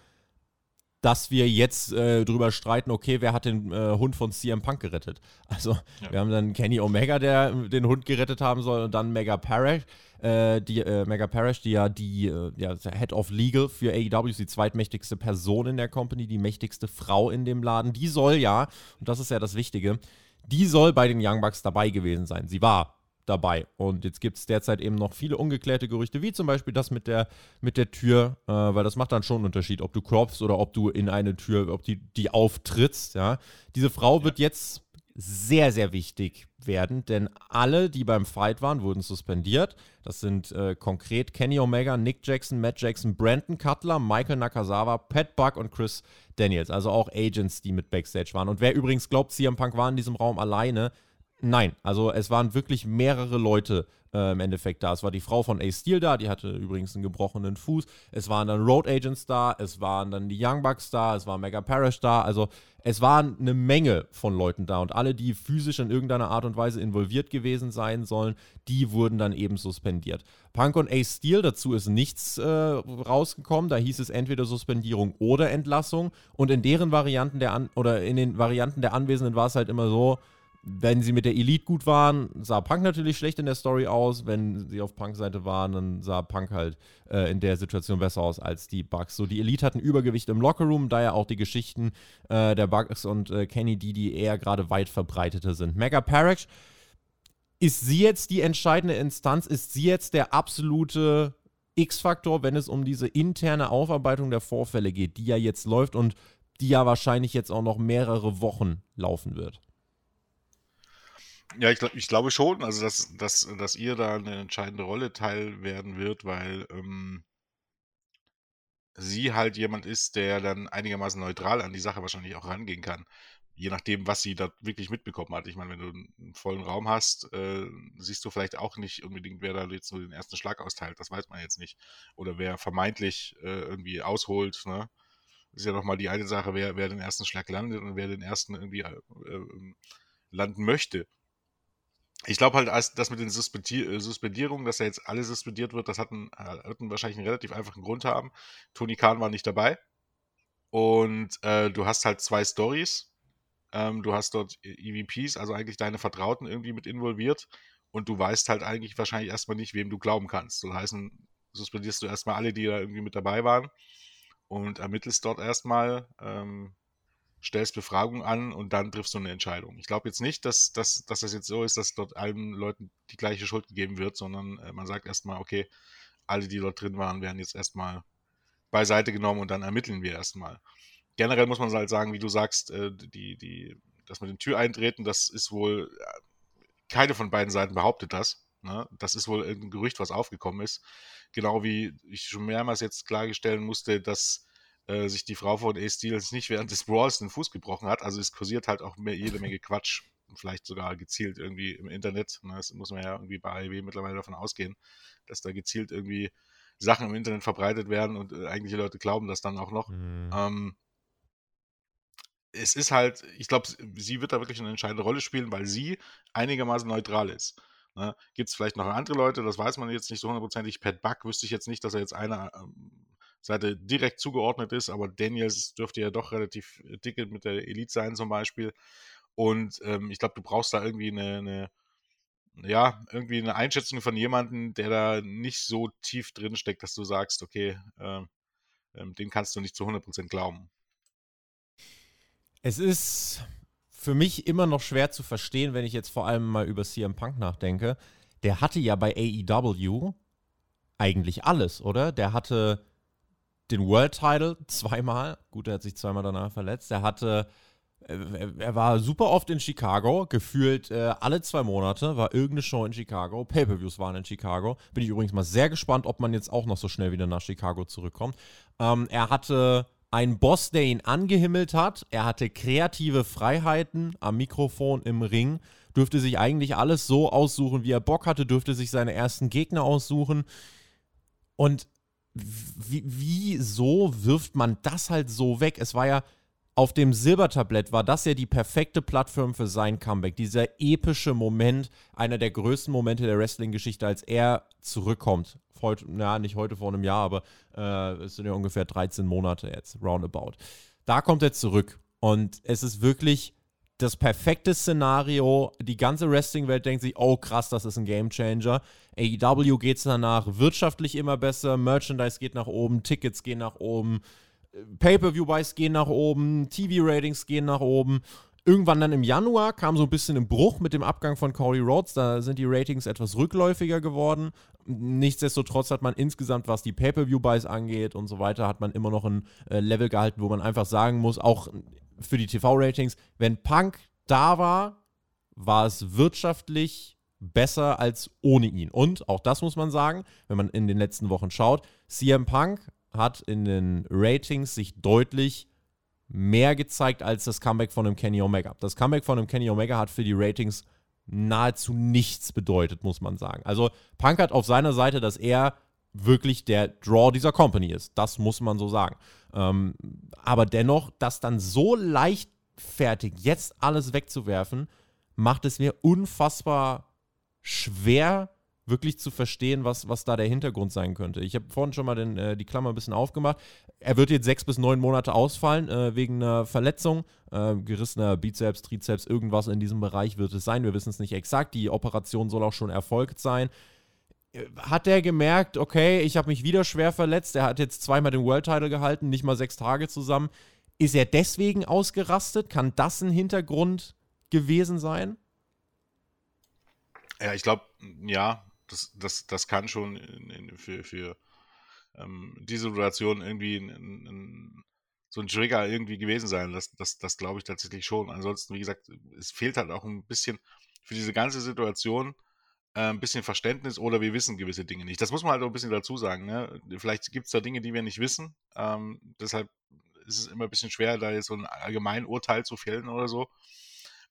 dass wir jetzt äh, drüber streiten, okay, wer hat den äh, Hund von CM Punk gerettet? Also, ja. wir haben dann Kenny Omega, der den Hund gerettet haben soll, und dann Mega Parrish, äh, die äh, Mega Parrish, die ja die äh, ja, Head of Legal für AEW ist, die zweitmächtigste Person in der Company, die mächtigste Frau in dem Laden. Die soll ja, und das ist ja das Wichtige, die soll bei den Young Bucks dabei gewesen sein. Sie war dabei. Und jetzt gibt es derzeit eben noch viele ungeklärte Gerüchte, wie zum Beispiel das mit der, mit der Tür, äh, weil das macht dann schon einen Unterschied, ob du klopfst oder ob du in eine Tür, ob die, die auftrittst, ja. Diese Frau ja. wird jetzt sehr, sehr wichtig werden, denn alle, die beim Fight waren, wurden suspendiert. Das sind äh, konkret Kenny Omega, Nick Jackson, Matt Jackson, Brandon Cutler, Michael Nakazawa, Pat Buck und Chris Daniels. Also auch Agents, die mit Backstage waren. Und wer übrigens glaubt, CM Punk war in diesem Raum alleine, nein. Also es waren wirklich mehrere Leute äh, im Endeffekt da. Es war die Frau von Ace Steel da, die hatte übrigens einen gebrochenen Fuß. Es waren dann Road Agents da, es waren dann die Young Bucks da, es war Mega Parish da. Also es waren eine Menge von Leuten da und alle, die physisch in irgendeiner Art und Weise involviert gewesen sein sollen, die wurden dann eben suspendiert. Punk und Ace Steel, dazu ist nichts äh, rausgekommen. Da hieß es entweder Suspendierung oder Entlassung. Und in deren Varianten der An oder in den Varianten der Anwesenden war es halt immer so, wenn sie mit der Elite gut waren, sah Punk natürlich schlecht in der Story aus. Wenn sie auf Punk-Seite waren, dann sah Punk halt äh, in der Situation besser aus als die Bugs. So, die Elite hatten Übergewicht im Lockerroom, daher auch die Geschichten äh, der Bugs und äh, Kenny, die, die eher gerade weit verbreitete sind. Mega Parrish, ist sie jetzt die entscheidende Instanz? Ist sie jetzt der absolute X-Faktor, wenn es um diese interne Aufarbeitung der Vorfälle geht, die ja jetzt läuft und die ja wahrscheinlich jetzt auch noch mehrere Wochen laufen wird? Ja, ich, ich glaube schon, also dass, dass, dass ihr da eine entscheidende Rolle teil werden wird, weil ähm, sie halt jemand ist, der dann einigermaßen neutral an die Sache wahrscheinlich auch rangehen kann. Je nachdem, was sie da wirklich mitbekommen hat. Ich meine, wenn du einen vollen Raum hast, äh, siehst du vielleicht auch nicht unbedingt, wer da jetzt nur den ersten Schlag austeilt. Das weiß man jetzt nicht. Oder wer vermeintlich äh, irgendwie ausholt. Ne? Ist ja nochmal die eine Sache, wer, wer den ersten Schlag landet und wer den ersten irgendwie äh, äh landen möchte ich glaube halt, als das mit den Suspendier äh, Suspendierungen, dass er jetzt alles suspendiert wird, das hatten, hatten wahrscheinlich einen relativ einfachen Grund haben. Tony Khan war nicht dabei. Und äh, du hast halt zwei Stories. Ähm, du hast dort EVPs, also eigentlich deine Vertrauten irgendwie mit involviert. Und du weißt halt eigentlich wahrscheinlich erstmal nicht, wem du glauben kannst. Das heißt, suspendierst du erstmal alle, die da irgendwie mit dabei waren und ermittelst dort erstmal. Ähm, stellst Befragung an und dann triffst du eine Entscheidung. Ich glaube jetzt nicht, dass, dass, dass das jetzt so ist, dass dort allen Leuten die gleiche Schuld gegeben wird, sondern äh, man sagt erstmal, okay, alle, die dort drin waren, werden jetzt erstmal beiseite genommen und dann ermitteln wir erstmal. Generell muss man halt sagen, wie du sagst, äh, die, die, das mit den Türeintreten, das ist wohl, äh, keine von beiden Seiten behauptet das. Ne? Das ist wohl ein Gerücht, was aufgekommen ist. Genau wie ich schon mehrmals jetzt klarstellen musste, dass äh, sich die Frau von Ace Steels nicht während des Brawls den Fuß gebrochen hat. Also es kursiert halt auch mehr, jede Menge Quatsch, vielleicht sogar gezielt irgendwie im Internet. Ne? Das muss man ja irgendwie bei AEW mittlerweile davon ausgehen, dass da gezielt irgendwie Sachen im Internet verbreitet werden und äh, eigentliche Leute glauben das dann auch noch. Mhm. Ähm, es ist halt, ich glaube, sie wird da wirklich eine entscheidende Rolle spielen, weil sie einigermaßen neutral ist. Ne? Gibt es vielleicht noch andere Leute, das weiß man jetzt nicht so hundertprozentig. Pat Buck wüsste ich jetzt nicht, dass er jetzt einer ähm, Seite direkt zugeordnet ist, aber Daniels dürfte ja doch relativ äh, dicke mit der Elite sein zum Beispiel. Und ähm, ich glaube, du brauchst da irgendwie eine, eine, ja, irgendwie eine Einschätzung von jemandem, der da nicht so tief drin steckt, dass du sagst, okay, äh, äh, dem kannst du nicht zu 100% glauben. Es ist für mich immer noch schwer zu verstehen, wenn ich jetzt vor allem mal über CM Punk nachdenke. Der hatte ja bei AEW eigentlich alles, oder? Der hatte den World Title zweimal. Gut, er hat sich zweimal danach verletzt. Er hatte, er war super oft in Chicago, gefühlt äh, alle zwei Monate war irgendeine Show in Chicago. Pay-per-Views waren in Chicago. Bin ich übrigens mal sehr gespannt, ob man jetzt auch noch so schnell wieder nach Chicago zurückkommt. Ähm, er hatte einen Boss, der ihn angehimmelt hat. Er hatte kreative Freiheiten am Mikrofon, im Ring. Dürfte sich eigentlich alles so aussuchen, wie er Bock hatte. Dürfte sich seine ersten Gegner aussuchen. Und wieso wirft man das halt so weg? Es war ja auf dem Silbertablett war das ja die perfekte Plattform für sein Comeback. Dieser epische Moment, einer der größten Momente der Wrestling-Geschichte, als er zurückkommt. Heute, na, nicht heute vor einem Jahr, aber äh, es sind ja ungefähr 13 Monate jetzt, roundabout. Da kommt er zurück. Und es ist wirklich das perfekte Szenario. Die ganze Wrestling-Welt denkt sich, oh krass, das ist ein Gamechanger. AEW geht es danach wirtschaftlich immer besser, Merchandise geht nach oben, Tickets gehen nach oben, Pay-Per-View-Buys gehen nach oben, TV-Ratings gehen nach oben. Irgendwann dann im Januar kam so ein bisschen ein Bruch mit dem Abgang von Cody Rhodes. Da sind die Ratings etwas rückläufiger geworden. Nichtsdestotrotz hat man insgesamt, was die Pay-Per-View-Buys angeht und so weiter, hat man immer noch ein äh, Level gehalten, wo man einfach sagen muss, auch für die TV-Ratings, wenn Punk da war, war es wirtschaftlich besser als ohne ihn. Und auch das muss man sagen, wenn man in den letzten Wochen schaut, CM Punk hat in den Ratings sich deutlich mehr gezeigt als das Comeback von einem Kenny Omega. Das Comeback von einem Kenny Omega hat für die Ratings nahezu nichts bedeutet, muss man sagen. Also Punk hat auf seiner Seite, dass er wirklich der Draw dieser Company ist. Das muss man so sagen. Ähm, aber dennoch, das dann so leichtfertig jetzt alles wegzuwerfen, macht es mir unfassbar schwer, wirklich zu verstehen, was, was da der Hintergrund sein könnte. Ich habe vorhin schon mal den, äh, die Klammer ein bisschen aufgemacht. Er wird jetzt sechs bis neun Monate ausfallen äh, wegen einer Verletzung, äh, gerissener Bizeps, Trizeps, irgendwas in diesem Bereich wird es sein. Wir wissen es nicht exakt. Die Operation soll auch schon erfolgt sein. Hat er gemerkt, okay, ich habe mich wieder schwer verletzt. Er hat jetzt zweimal den World Title gehalten, nicht mal sechs Tage zusammen. Ist er deswegen ausgerastet? Kann das ein Hintergrund gewesen sein? Ja, ich glaube, ja, das, das, das kann schon in, in, für, für ähm, diese Situation irgendwie ein, so ein Trigger irgendwie gewesen sein. Das, das, das glaube ich tatsächlich schon. Ansonsten, wie gesagt, es fehlt halt auch ein bisschen für diese ganze Situation ein bisschen Verständnis oder wir wissen gewisse Dinge nicht. Das muss man halt auch ein bisschen dazu sagen. Ne? Vielleicht gibt es da Dinge, die wir nicht wissen. Ähm, deshalb ist es immer ein bisschen schwer, da jetzt so ein allgemein Urteil zu fällen oder so.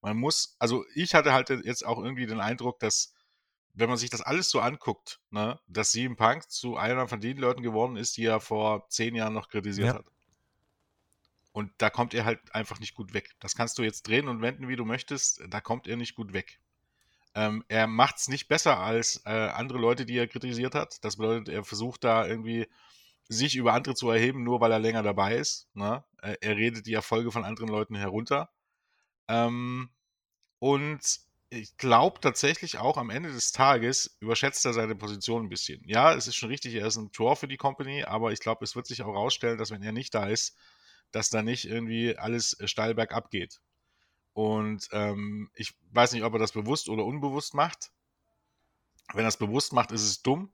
Man muss, also ich hatte halt jetzt auch irgendwie den Eindruck, dass wenn man sich das alles so anguckt, ne, dass CM Punk zu einer von den Leuten geworden ist, die er vor zehn Jahren noch kritisiert ja. hat. Und da kommt er halt einfach nicht gut weg. Das kannst du jetzt drehen und wenden, wie du möchtest. Da kommt er nicht gut weg. Ähm, er macht es nicht besser als äh, andere Leute, die er kritisiert hat. Das bedeutet, er versucht da irgendwie sich über andere zu erheben, nur weil er länger dabei ist. Ne? Er, redet die Erfolge von anderen Leuten herunter. Ähm, und ich glaube tatsächlich auch am Ende des Tages überschätzt er seine Position ein bisschen. Ja, es ist schon richtig, er ist ein Tor für die Company, aber ich glaube, es wird sich auch herausstellen, dass wenn er nicht da ist, dass da nicht irgendwie alles äh, steil bergab geht. Und ähm, ich weiß nicht, ob er das bewusst oder unbewusst macht. Wenn er es bewusst macht, ist es dumm.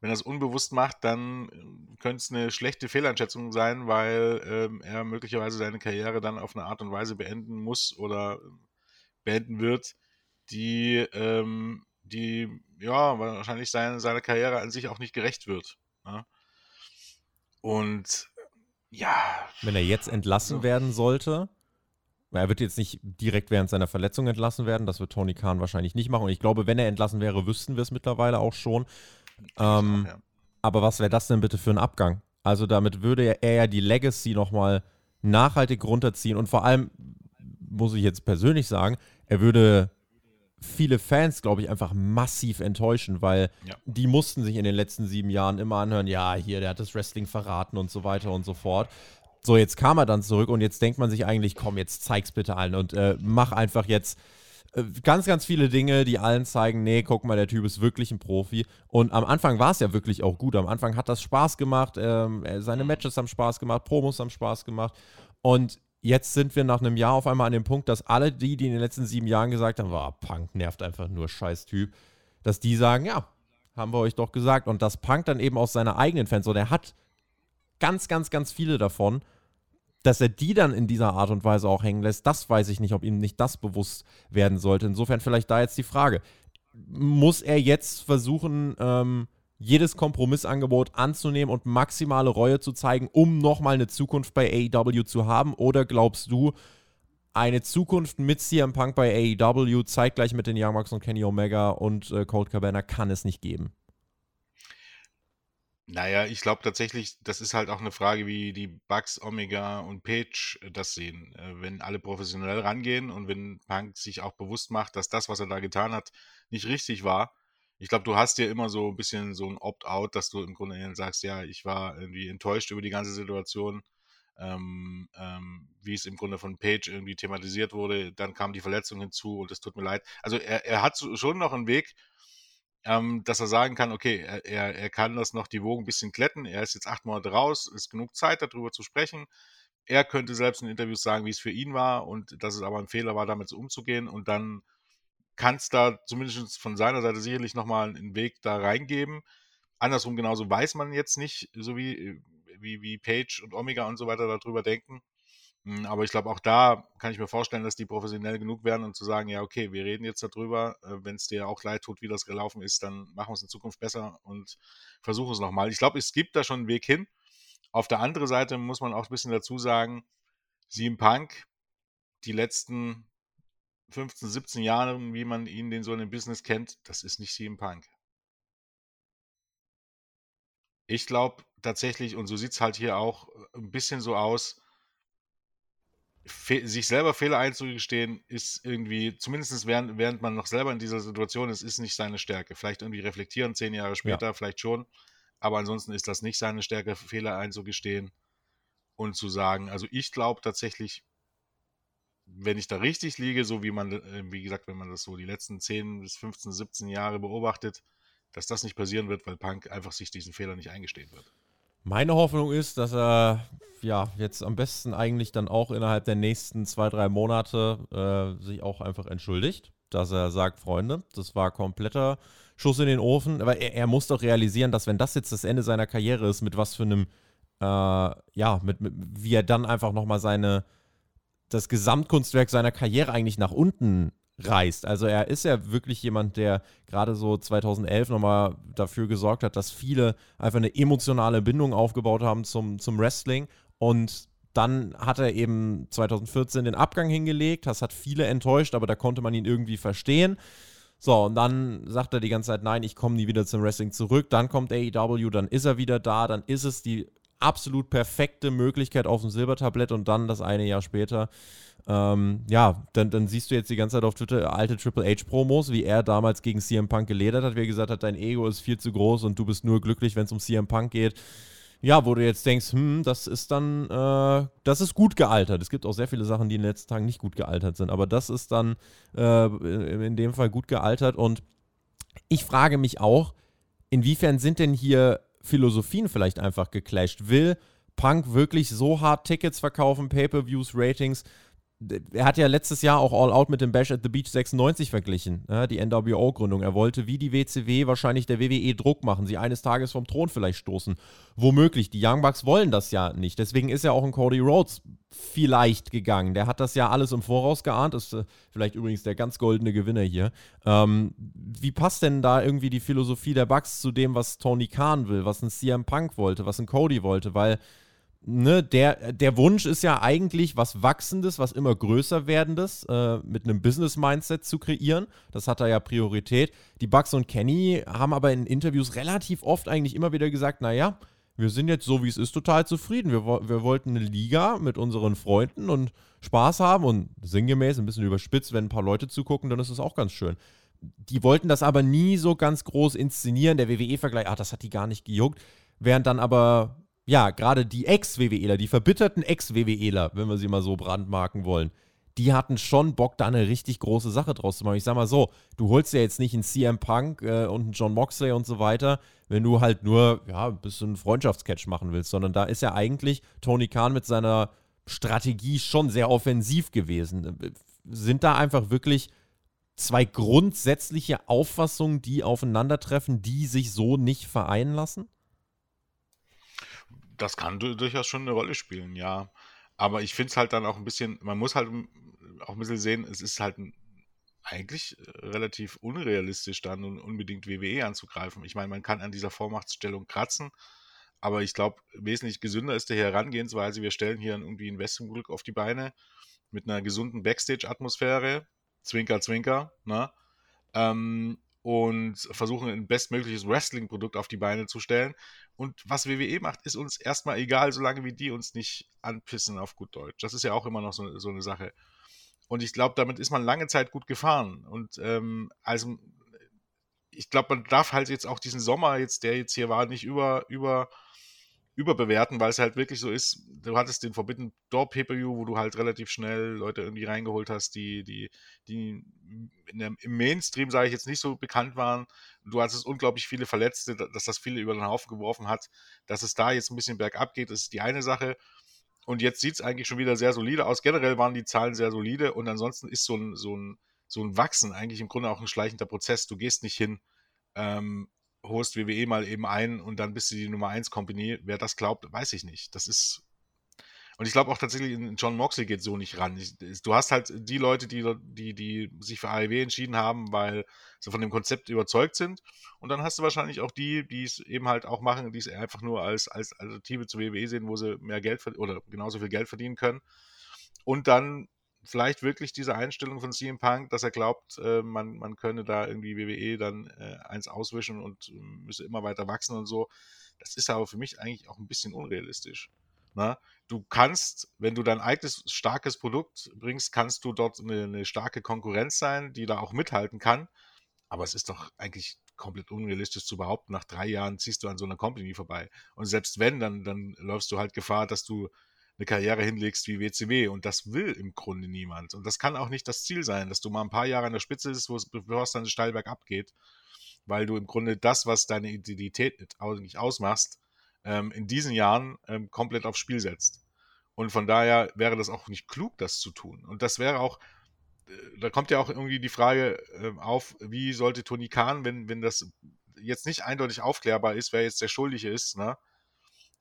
Wenn er es unbewusst macht, dann äh, könnte es eine schlechte Fehleinschätzung sein, weil ähm, er möglicherweise seine Karriere dann auf eine Art und Weise beenden muss oder äh, beenden wird, die, ähm, die ja, wahrscheinlich seine, seine Karriere an sich auch nicht gerecht wird. Ne? Und ja. Wenn er jetzt entlassen so. werden sollte, er wird jetzt nicht direkt während seiner Verletzung entlassen werden, das wird Tony Khan wahrscheinlich nicht machen. Und ich glaube, wenn er entlassen wäre, wüssten wir es mittlerweile auch schon. Ähm, auch, ja. Aber was wäre das denn bitte für ein Abgang? Also damit würde er ja die Legacy nochmal nachhaltig runterziehen und vor allem, muss ich jetzt persönlich sagen, er würde viele Fans, glaube ich, einfach massiv enttäuschen, weil ja. die mussten sich in den letzten sieben Jahren immer anhören, ja, hier, der hat das Wrestling verraten und so weiter und so fort. So, jetzt kam er dann zurück und jetzt denkt man sich eigentlich, komm, jetzt zeig's bitte allen und äh, mach einfach jetzt äh, ganz, ganz viele Dinge, die allen zeigen, nee, guck mal, der Typ ist wirklich ein Profi. Und am Anfang war es ja wirklich auch gut. Am Anfang hat das Spaß gemacht, ähm, seine Matches haben Spaß gemacht, Promos haben Spaß gemacht. Und jetzt sind wir nach einem Jahr auf einmal an dem Punkt, dass alle die, die in den letzten sieben Jahren gesagt haben, war Punk nervt einfach nur scheiß Typ, dass die sagen, ja, haben wir euch doch gesagt. Und dass Punk dann eben aus seiner eigenen Fans, und er hat ganz, ganz, ganz viele davon, dass er die dann in dieser Art und Weise auch hängen lässt, das weiß ich nicht, ob ihm nicht das bewusst werden sollte. Insofern vielleicht da jetzt die Frage. Muss er jetzt versuchen, ähm, jedes Kompromissangebot anzunehmen und maximale Reue zu zeigen, um nochmal eine Zukunft bei AEW zu haben? Oder glaubst du, eine Zukunft mit CM Punk bei AEW, zeitgleich mit den Young Bucks und Kenny Omega und äh, Colt Cabana, kann es nicht geben? Naja, ich glaube tatsächlich, das ist halt auch eine Frage, wie die Bucks, Omega und Page äh, das sehen. Äh, wenn alle professionell rangehen und wenn Punk sich auch bewusst macht, dass das, was er da getan hat, nicht richtig war, ich glaube, du hast ja immer so ein bisschen so ein Opt-out, dass du im Grunde sagst, ja, ich war irgendwie enttäuscht über die ganze Situation, ähm, ähm, wie es im Grunde von Page irgendwie thematisiert wurde. Dann kam die Verletzung hinzu und es tut mir leid. Also er, er hat schon noch einen Weg, ähm, dass er sagen kann, okay, er, er, kann das noch die Wogen ein bisschen kletten. Er ist jetzt acht Monate raus, ist genug Zeit, darüber zu sprechen. Er könnte selbst in Interviews sagen, wie es für ihn war und dass es aber ein Fehler war, damit so umzugehen und dann kann es da zumindest von seiner Seite sicherlich nochmal einen Weg da reingeben. Andersrum genauso weiß man jetzt nicht, so wie, äh, wie, wie Page und Omega und so weiter darüber denken. Hm, aber ich glaube, auch da kann ich mir vorstellen, dass die professionell genug werden, um zu sagen, ja, okay, wir reden jetzt darüber. Äh, Wenn es dir auch leid tut, wie das gelaufen ist, dann machen wir es in Zukunft besser und versuchen es nochmal. Ich glaube, es gibt da schon einen Weg hin. Auf der anderen Seite muss man auch ein bisschen dazu sagen, CM Punk, die letzten 15, 17 Jahre, wie man ihn den so in dem Business kennt, das ist nicht CM Punk. Ich glaube tatsächlich, und so sieht es halt hier auch äh, ein bisschen so aus, sich selber Fehler einzugestehen, ist irgendwie, zumindest während, während man noch selber in dieser Situation ist, ist nicht seine Stärke. Vielleicht irgendwie reflektieren, zehn Jahre später, ja. vielleicht schon. Aber ansonsten ist das nicht seine Stärke, Fehler einzugestehen und zu sagen, also ich glaube tatsächlich, wenn ich da richtig liege, so wie man, äh, wie gesagt, wenn man das so die letzten 10 bis 15, 17 Jahre beobachtet, dass das nicht passieren wird, weil Punk einfach sich diesen Fehler nicht eingestehen wird. Meine Hoffnung ist, dass er ja jetzt am besten eigentlich dann auch innerhalb der nächsten zwei, drei Monate äh, sich auch einfach entschuldigt, dass er sagt, Freunde, das war kompletter Schuss in den Ofen. Aber er, er muss doch realisieren, dass wenn das jetzt das Ende seiner Karriere ist, mit was für einem, äh, ja, mit, mit, wie er dann einfach nochmal seine, das Gesamtkunstwerk seiner Karriere eigentlich nach unten reißt. Also er ist ja wirklich jemand, der gerade so 2011 nochmal dafür gesorgt hat, dass viele einfach eine emotionale Bindung aufgebaut haben zum, zum Wrestling und dann hat er eben 2014 den Abgang hingelegt, das hat viele enttäuscht, aber da konnte man ihn irgendwie verstehen. So, und dann sagt er die ganze Zeit, nein, ich komme nie wieder zum Wrestling zurück. Dann kommt AEW, dann ist er wieder da, dann ist es die absolut perfekte Möglichkeit auf dem Silbertablett und dann das eine Jahr später ähm, ja, dann, dann siehst du jetzt die ganze Zeit auf Twitter alte Triple H-Promos, wie er damals gegen CM Punk geledert hat, wie er gesagt hat, dein Ego ist viel zu groß und du bist nur glücklich, wenn es um CM Punk geht. Ja, wo du jetzt denkst, hm, das ist dann, äh, das ist gut gealtert. Es gibt auch sehr viele Sachen, die in den letzten Tagen nicht gut gealtert sind, aber das ist dann äh, in dem Fall gut gealtert und ich frage mich auch, inwiefern sind denn hier Philosophien vielleicht einfach geclasht? Will Punk wirklich so hart Tickets verkaufen, Pay-per-Views, Ratings, er hat ja letztes Jahr auch All Out mit dem Bash at the Beach 96 verglichen, ja, die NWO-Gründung. Er wollte wie die WCW wahrscheinlich der WWE Druck machen, sie eines Tages vom Thron vielleicht stoßen. Womöglich. Die Young Bucks wollen das ja nicht. Deswegen ist ja auch ein Cody Rhodes vielleicht gegangen. Der hat das ja alles im Voraus geahnt. Ist äh, vielleicht übrigens der ganz goldene Gewinner hier. Ähm, wie passt denn da irgendwie die Philosophie der Bucks zu dem, was Tony Khan will, was ein CM Punk wollte, was ein Cody wollte? Weil ne, der, der Wunsch ist ja eigentlich, was Wachsendes, was immer größer werdendes äh, mit einem Business-Mindset zu kreieren. Das hat da ja Priorität. Die Bucks und Kenny haben aber in Interviews relativ oft eigentlich immer wieder gesagt, naja, wir sind jetzt so, wie es ist, total zufrieden. Wir, wir wollten eine Liga mit unseren Freunden und Spaß haben und sinngemäß, ein bisschen überspitzt, wenn ein paar Leute zugucken, dann ist es auch ganz schön. Die wollten das aber nie so ganz groß inszenieren. Der WWE-Vergleich, ach, das hat die gar nicht gejuckt. Während dann aber ja, gerade die Ex-WWEler, die verbitterten Ex-WWEler, wenn wir sie mal so brandmarken wollen, die hatten schon Bock, da eine richtig große Sache draus zu machen. Ich sag mal so, du holst ja jetzt nicht einen CM Punk äh, und einen John Moxley und so weiter, wenn du halt nur, ja, ein bisschen Freundschaftscatch machen willst, sondern da ist ja eigentlich Tony Khan mit seiner Strategie schon sehr offensiv gewesen. Sind da einfach wirklich zwei grundsätzliche Auffassungen, die aufeinandertreffen, die sich so nicht vereinen lassen? Das kann durchaus schon eine Rolle spielen, ja. Aber ich finde es halt dann auch ein bisschen, man muss halt auch ein bisschen sehen, es ist halt eigentlich äh, relativ unrealistisch dann unbedingt WWE anzugreifen. Ich meine, man kann an dieser Vormachtstellung kratzen, aber ich glaube, wesentlich gesünder ist der Herangehensweise. Wir stellen hier irgendwie ein Wrestling auf die Beine mit einer gesunden Backstage-Atmosphäre, Zwinker, Zwinker, ne? Ähm, und versuchen ein bestmögliches Wrestling-Produkt auf die Beine zu stellen. Und was WWE macht, ist uns erstmal egal, solange wie die uns nicht anpissen auf gut Deutsch. Das ist ja auch immer noch so, so eine Sache. Und ich glaube, damit ist man lange Zeit gut gefahren. Und ähm, also ich glaube, man darf halt jetzt auch diesen Sommer, jetzt, der jetzt hier war, nicht über, über überbewerten, weil es halt wirklich so ist, du hattest den Forbidden Door Pay-Per-View, wo du halt relativ schnell Leute irgendwie reingeholt hast, die, die, die der, im Mainstream, sage ich jetzt, nicht so bekannt waren. Du hattest unglaublich viele Verletzte, dass das viele über den Haufen geworfen hat. Dass es da jetzt ein bisschen bergab geht, ist die eine Sache. Und jetzt sieht es eigentlich schon wieder sehr solide aus. Generell waren die Zahlen sehr solide und ansonsten ist so ein, so ein, so ein Wachsen eigentlich im Grunde auch ein schleichender Prozess. Du gehst nicht hin, ähm, holst WWE mal eben ein und dann bist du die Nummer 1 Company. Wer das glaubt, weiß ich nicht. Das ist. Und ich glaube auch tatsächlich, John Moxley geht so nicht ran. du hast halt die Leute, die, die, die sich für AEW entschieden haben, weil sie von dem Konzept überzeugt sind. Und dann hast du wahrscheinlich auch die, die es eben halt auch machen, die es einfach nur als, als Alternative zu WWE sehen, wo sie mehr Geld oder genauso viel Geld verdienen können. Und dann vielleicht wirklich diese Einstellung von CM Punk, dass er glaubt, äh, man, man könne da irgendwie WWE dann äh, eins auswischen und äh, müsse immer weiter wachsen und so. Das ist aber für mich eigentlich auch ein bisschen unrealistisch. Na? Ne? Du kannst, wenn du dein eigenes starkes Produkt bringst, kannst du dort eine, eine starke Konkurrenz sein, die da auch mithalten kann. Aber es ist doch eigentlich komplett unrealistisch zu behaupten, nach drei Jahren ziehst du an so einer Company vorbei. Und selbst wenn, dann, dann läufst du halt Gefahr, dass du eine Karriere hinlegst wie WCW. Und das will im Grunde niemand. Und das kann auch nicht das Ziel sein, dass du mal ein paar Jahre an der Spitze bist, bevor es dann steil bergab geht. Weil du im Grunde das, was deine Identität eigentlich ausmachst, ähm, in diesen Jahren ähm, komplett aufs Spiel setzt. Und von daher wäre das auch nicht klug, das zu tun. Und das wäre auch, äh, da kommt ja auch irgendwie die Frage äh, auf, wie sollte Tony Khan, wenn, wenn das jetzt nicht eindeutig aufklärbar ist, wer jetzt der Schuldige ist, ne?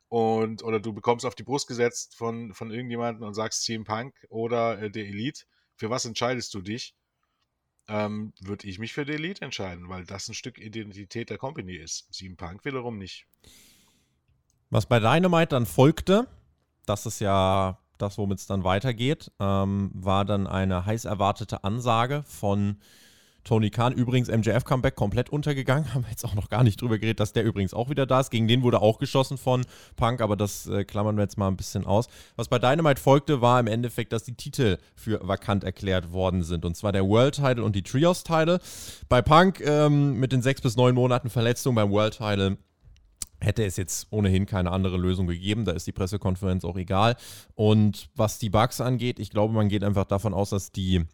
Und, oder du bekommst auf die Brust gesetzt von, von irgendjemandem und sagst CM Punk oder äh, der Elite, für was entscheidest du dich? Ähm, würde ich mich für die Elite entscheiden, weil das ein Stück Identität der Company ist. CM Punk wiederum nicht. Was bei Dynamite dann folgte, das ist ja das, womit es dann weitergeht, ähm, war dann eine heiß erwartete Ansage von Tony Khan. Übrigens, MJF-Comeback komplett untergegangen. Haben wir jetzt auch noch gar nicht drüber geredet, dass der übrigens auch wieder da ist. Gegen den wurde auch geschossen von Punk, aber das äh, klammern wir jetzt mal ein bisschen aus. Was bei Dynamite folgte, war im Endeffekt, dass die Titel für vakant erklärt worden sind. Und zwar der World Title und die Trios Title. Bei Punk ähm, mit den sechs bis neun Monaten Verletzung beim World Title hätte es jetzt ohnehin keine andere Lösung gegeben. Da ist die Pressekonferenz auch egal. Und was die Bugs angeht, ich glaube, man geht einfach davon aus, dass die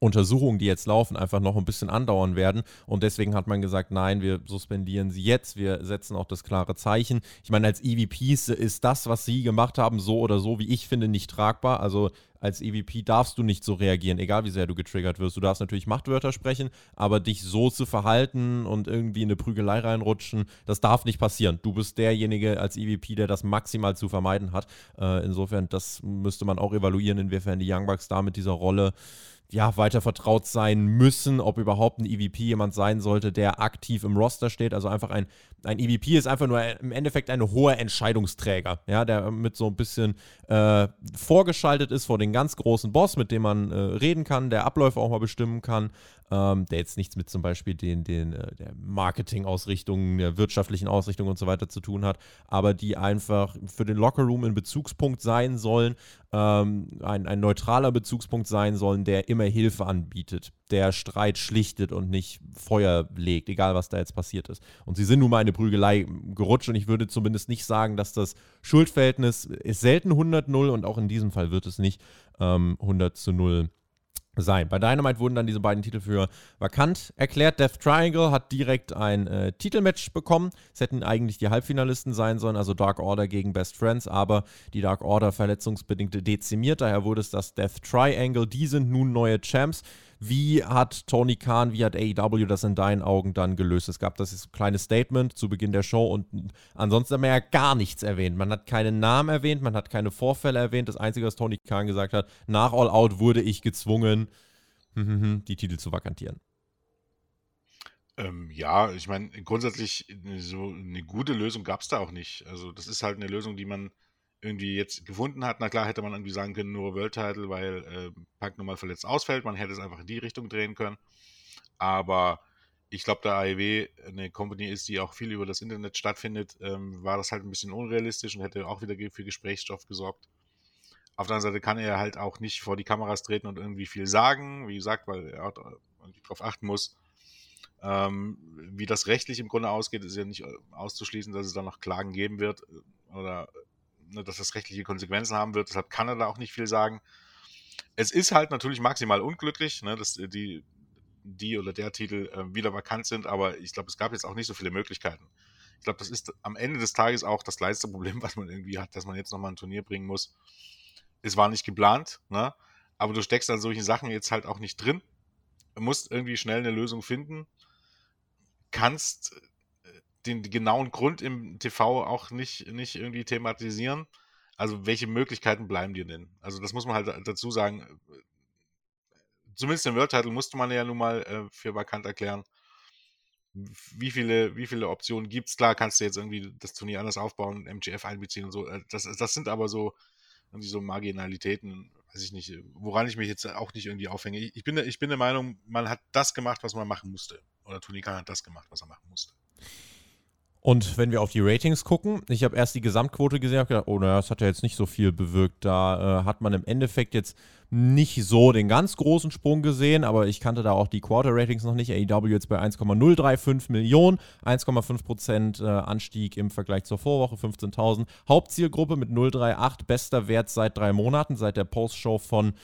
Untersuchungen, die jetzt laufen, einfach noch ein bisschen andauern werden. Und deswegen hat man gesagt, nein, wir suspendieren sie jetzt. Wir setzen auch das klare Zeichen. Ich meine, als EVPs ist das, was sie gemacht haben, so oder so, wie ich finde, nicht tragbar. Also als EVP darfst du nicht so reagieren, egal wie sehr du getriggert wirst. Du darfst natürlich Machtwörter sprechen, aber dich so zu verhalten und irgendwie in eine Prügelei reinrutschen, das darf nicht passieren. Du bist derjenige als EVP, der das maximal zu vermeiden hat. Äh, insofern, das müsste man auch evaluieren, inwiefern die Young Bucks da mit dieser Rolle ja, weiter vertraut sein müssen, ob überhaupt ein EVP jemand sein sollte, der aktiv im Roster steht. Also einfach ein, ein EVP ist einfach nur im Endeffekt ein hoher Entscheidungsträger, ja, der mit so ein bisschen äh, vorgeschaltet ist vor den ganz großen Boss, mit dem man äh, reden kann, der Abläufe auch mal bestimmen kann, ähm, der jetzt nichts mit zum Beispiel den, den, äh, der Marketing-Ausrichtung, der wirtschaftlichen Ausrichtung und so weiter zu tun hat, aber die einfach für den Lockerroom ein Bezugspunkt sein sollen, ähm, ein, ein neutraler Bezugspunkt sein sollen, der immer Hilfe anbietet, der Streit schlichtet und nicht Feuer legt, egal was da jetzt passiert ist. Und sie sind nun mal eine Prügelei gerutscht und ich würde zumindest nicht sagen, dass das Schuldverhältnis ist selten 100-0 und auch in diesem Fall wird es nicht ähm, 100 zu 0 sein. Bei Dynamite wurden dann diese beiden Titel für vakant erklärt. Death Triangle hat direkt ein äh, Titelmatch bekommen. Es hätten eigentlich die Halbfinalisten sein sollen, also Dark Order gegen Best Friends, aber die Dark Order verletzungsbedingt dezimiert. Daher wurde es das Death Triangle. Die sind nun neue Champs. Wie hat Tony Khan, wie hat AEW das in deinen Augen dann gelöst? Es gab das kleine Statement zu Beginn der Show und ansonsten haben wir ja gar nichts erwähnt. Man hat keinen Namen erwähnt, man hat keine Vorfälle erwähnt. Das Einzige, was Tony Khan gesagt hat, nach All Out wurde ich gezwungen, die Titel zu vakantieren. Ähm, ja, ich meine, grundsätzlich so eine gute Lösung gab es da auch nicht. Also das ist halt eine Lösung, die man irgendwie jetzt gefunden hat. Na klar, hätte man irgendwie sagen können, nur World Title, weil äh, Punk nochmal verletzt ausfällt. Man hätte es einfach in die Richtung drehen können. Aber ich glaube, da AEW eine Company ist, die auch viel über das Internet stattfindet, ähm, war das halt ein bisschen unrealistisch und hätte auch wieder für Gesprächsstoff gesorgt. Auf der anderen Seite kann er halt auch nicht vor die Kameras treten und irgendwie viel sagen, wie gesagt, weil er darauf achten muss, ähm, wie das rechtlich im Grunde ausgeht, ist ja nicht auszuschließen, dass es da noch Klagen geben wird äh, oder dass das rechtliche Konsequenzen haben wird. Deshalb kann er da auch nicht viel sagen. Es ist halt natürlich maximal unglücklich, ne, dass die, die oder der Titel äh, wieder vakant sind, aber ich glaube, es gab jetzt auch nicht so viele Möglichkeiten. Ich glaube, das ist am Ende des Tages auch das kleinste Problem, was man irgendwie hat, dass man jetzt nochmal ein Turnier bringen muss. Es war nicht geplant, ne? aber du steckst an solchen Sachen jetzt halt auch nicht drin. Du musst irgendwie schnell eine Lösung finden. Kannst den genauen Grund im TV auch nicht, nicht irgendwie thematisieren. Also welche Möglichkeiten bleiben dir denn? Also das muss man halt dazu sagen. Zumindest den World Title musste man ja nun mal äh, für vakant erklären. Wie viele, wie viele Optionen gibt es? Klar, kannst du jetzt irgendwie das Turnier anders aufbauen, MGF einbeziehen und so. Äh, das, das sind aber so, irgendwie so Marginalitäten, weiß ich nicht, woran ich mich jetzt auch nicht irgendwie aufhänge. Ich bin, ich bin der Meinung, man hat das gemacht, was man machen musste. Oder Tony Khan hat das gemacht, was er machen musste. Und wenn wir auf die Ratings gucken, ich habe erst die Gesamtquote gesehen, habe gedacht, oh naja, das hat ja jetzt nicht so viel bewirkt. Da äh, hat man im Endeffekt jetzt nicht so den ganz großen Sprung gesehen, aber ich kannte da auch die Quarter-Ratings noch nicht. AEW jetzt bei 1,035 Millionen, 1,5% äh, Anstieg im Vergleich zur Vorwoche, 15.000. Hauptzielgruppe mit 038, bester Wert seit drei Monaten, seit der Postshow von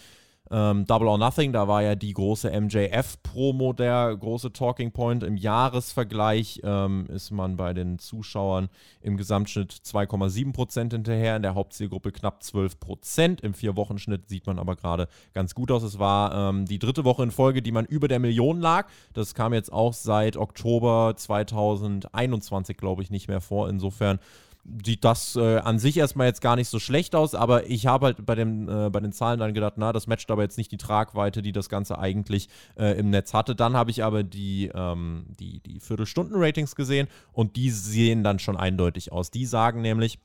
ähm, Double or Nothing, da war ja die große MJF-Promo der große Talking Point. Im Jahresvergleich ähm, ist man bei den Zuschauern im Gesamtschnitt 2,7% hinterher, in der Hauptzielgruppe knapp 12%. Im Vier-Wochen-Schnitt sieht man aber gerade ganz gut aus. Es war ähm, die dritte Woche in Folge, die man über der Million lag. Das kam jetzt auch seit Oktober 2021, glaube ich, nicht mehr vor. Insofern sieht das äh, an sich erstmal jetzt gar nicht so schlecht aus, aber ich habe halt bei, dem, äh, bei den Zahlen dann gedacht, na, das matcht aber jetzt nicht die Tragweite, die das Ganze eigentlich äh, im Netz hatte. Dann habe ich aber die, ähm, die, die Viertelstunden-Ratings gesehen und die sehen dann schon eindeutig aus. Die sagen nämlich,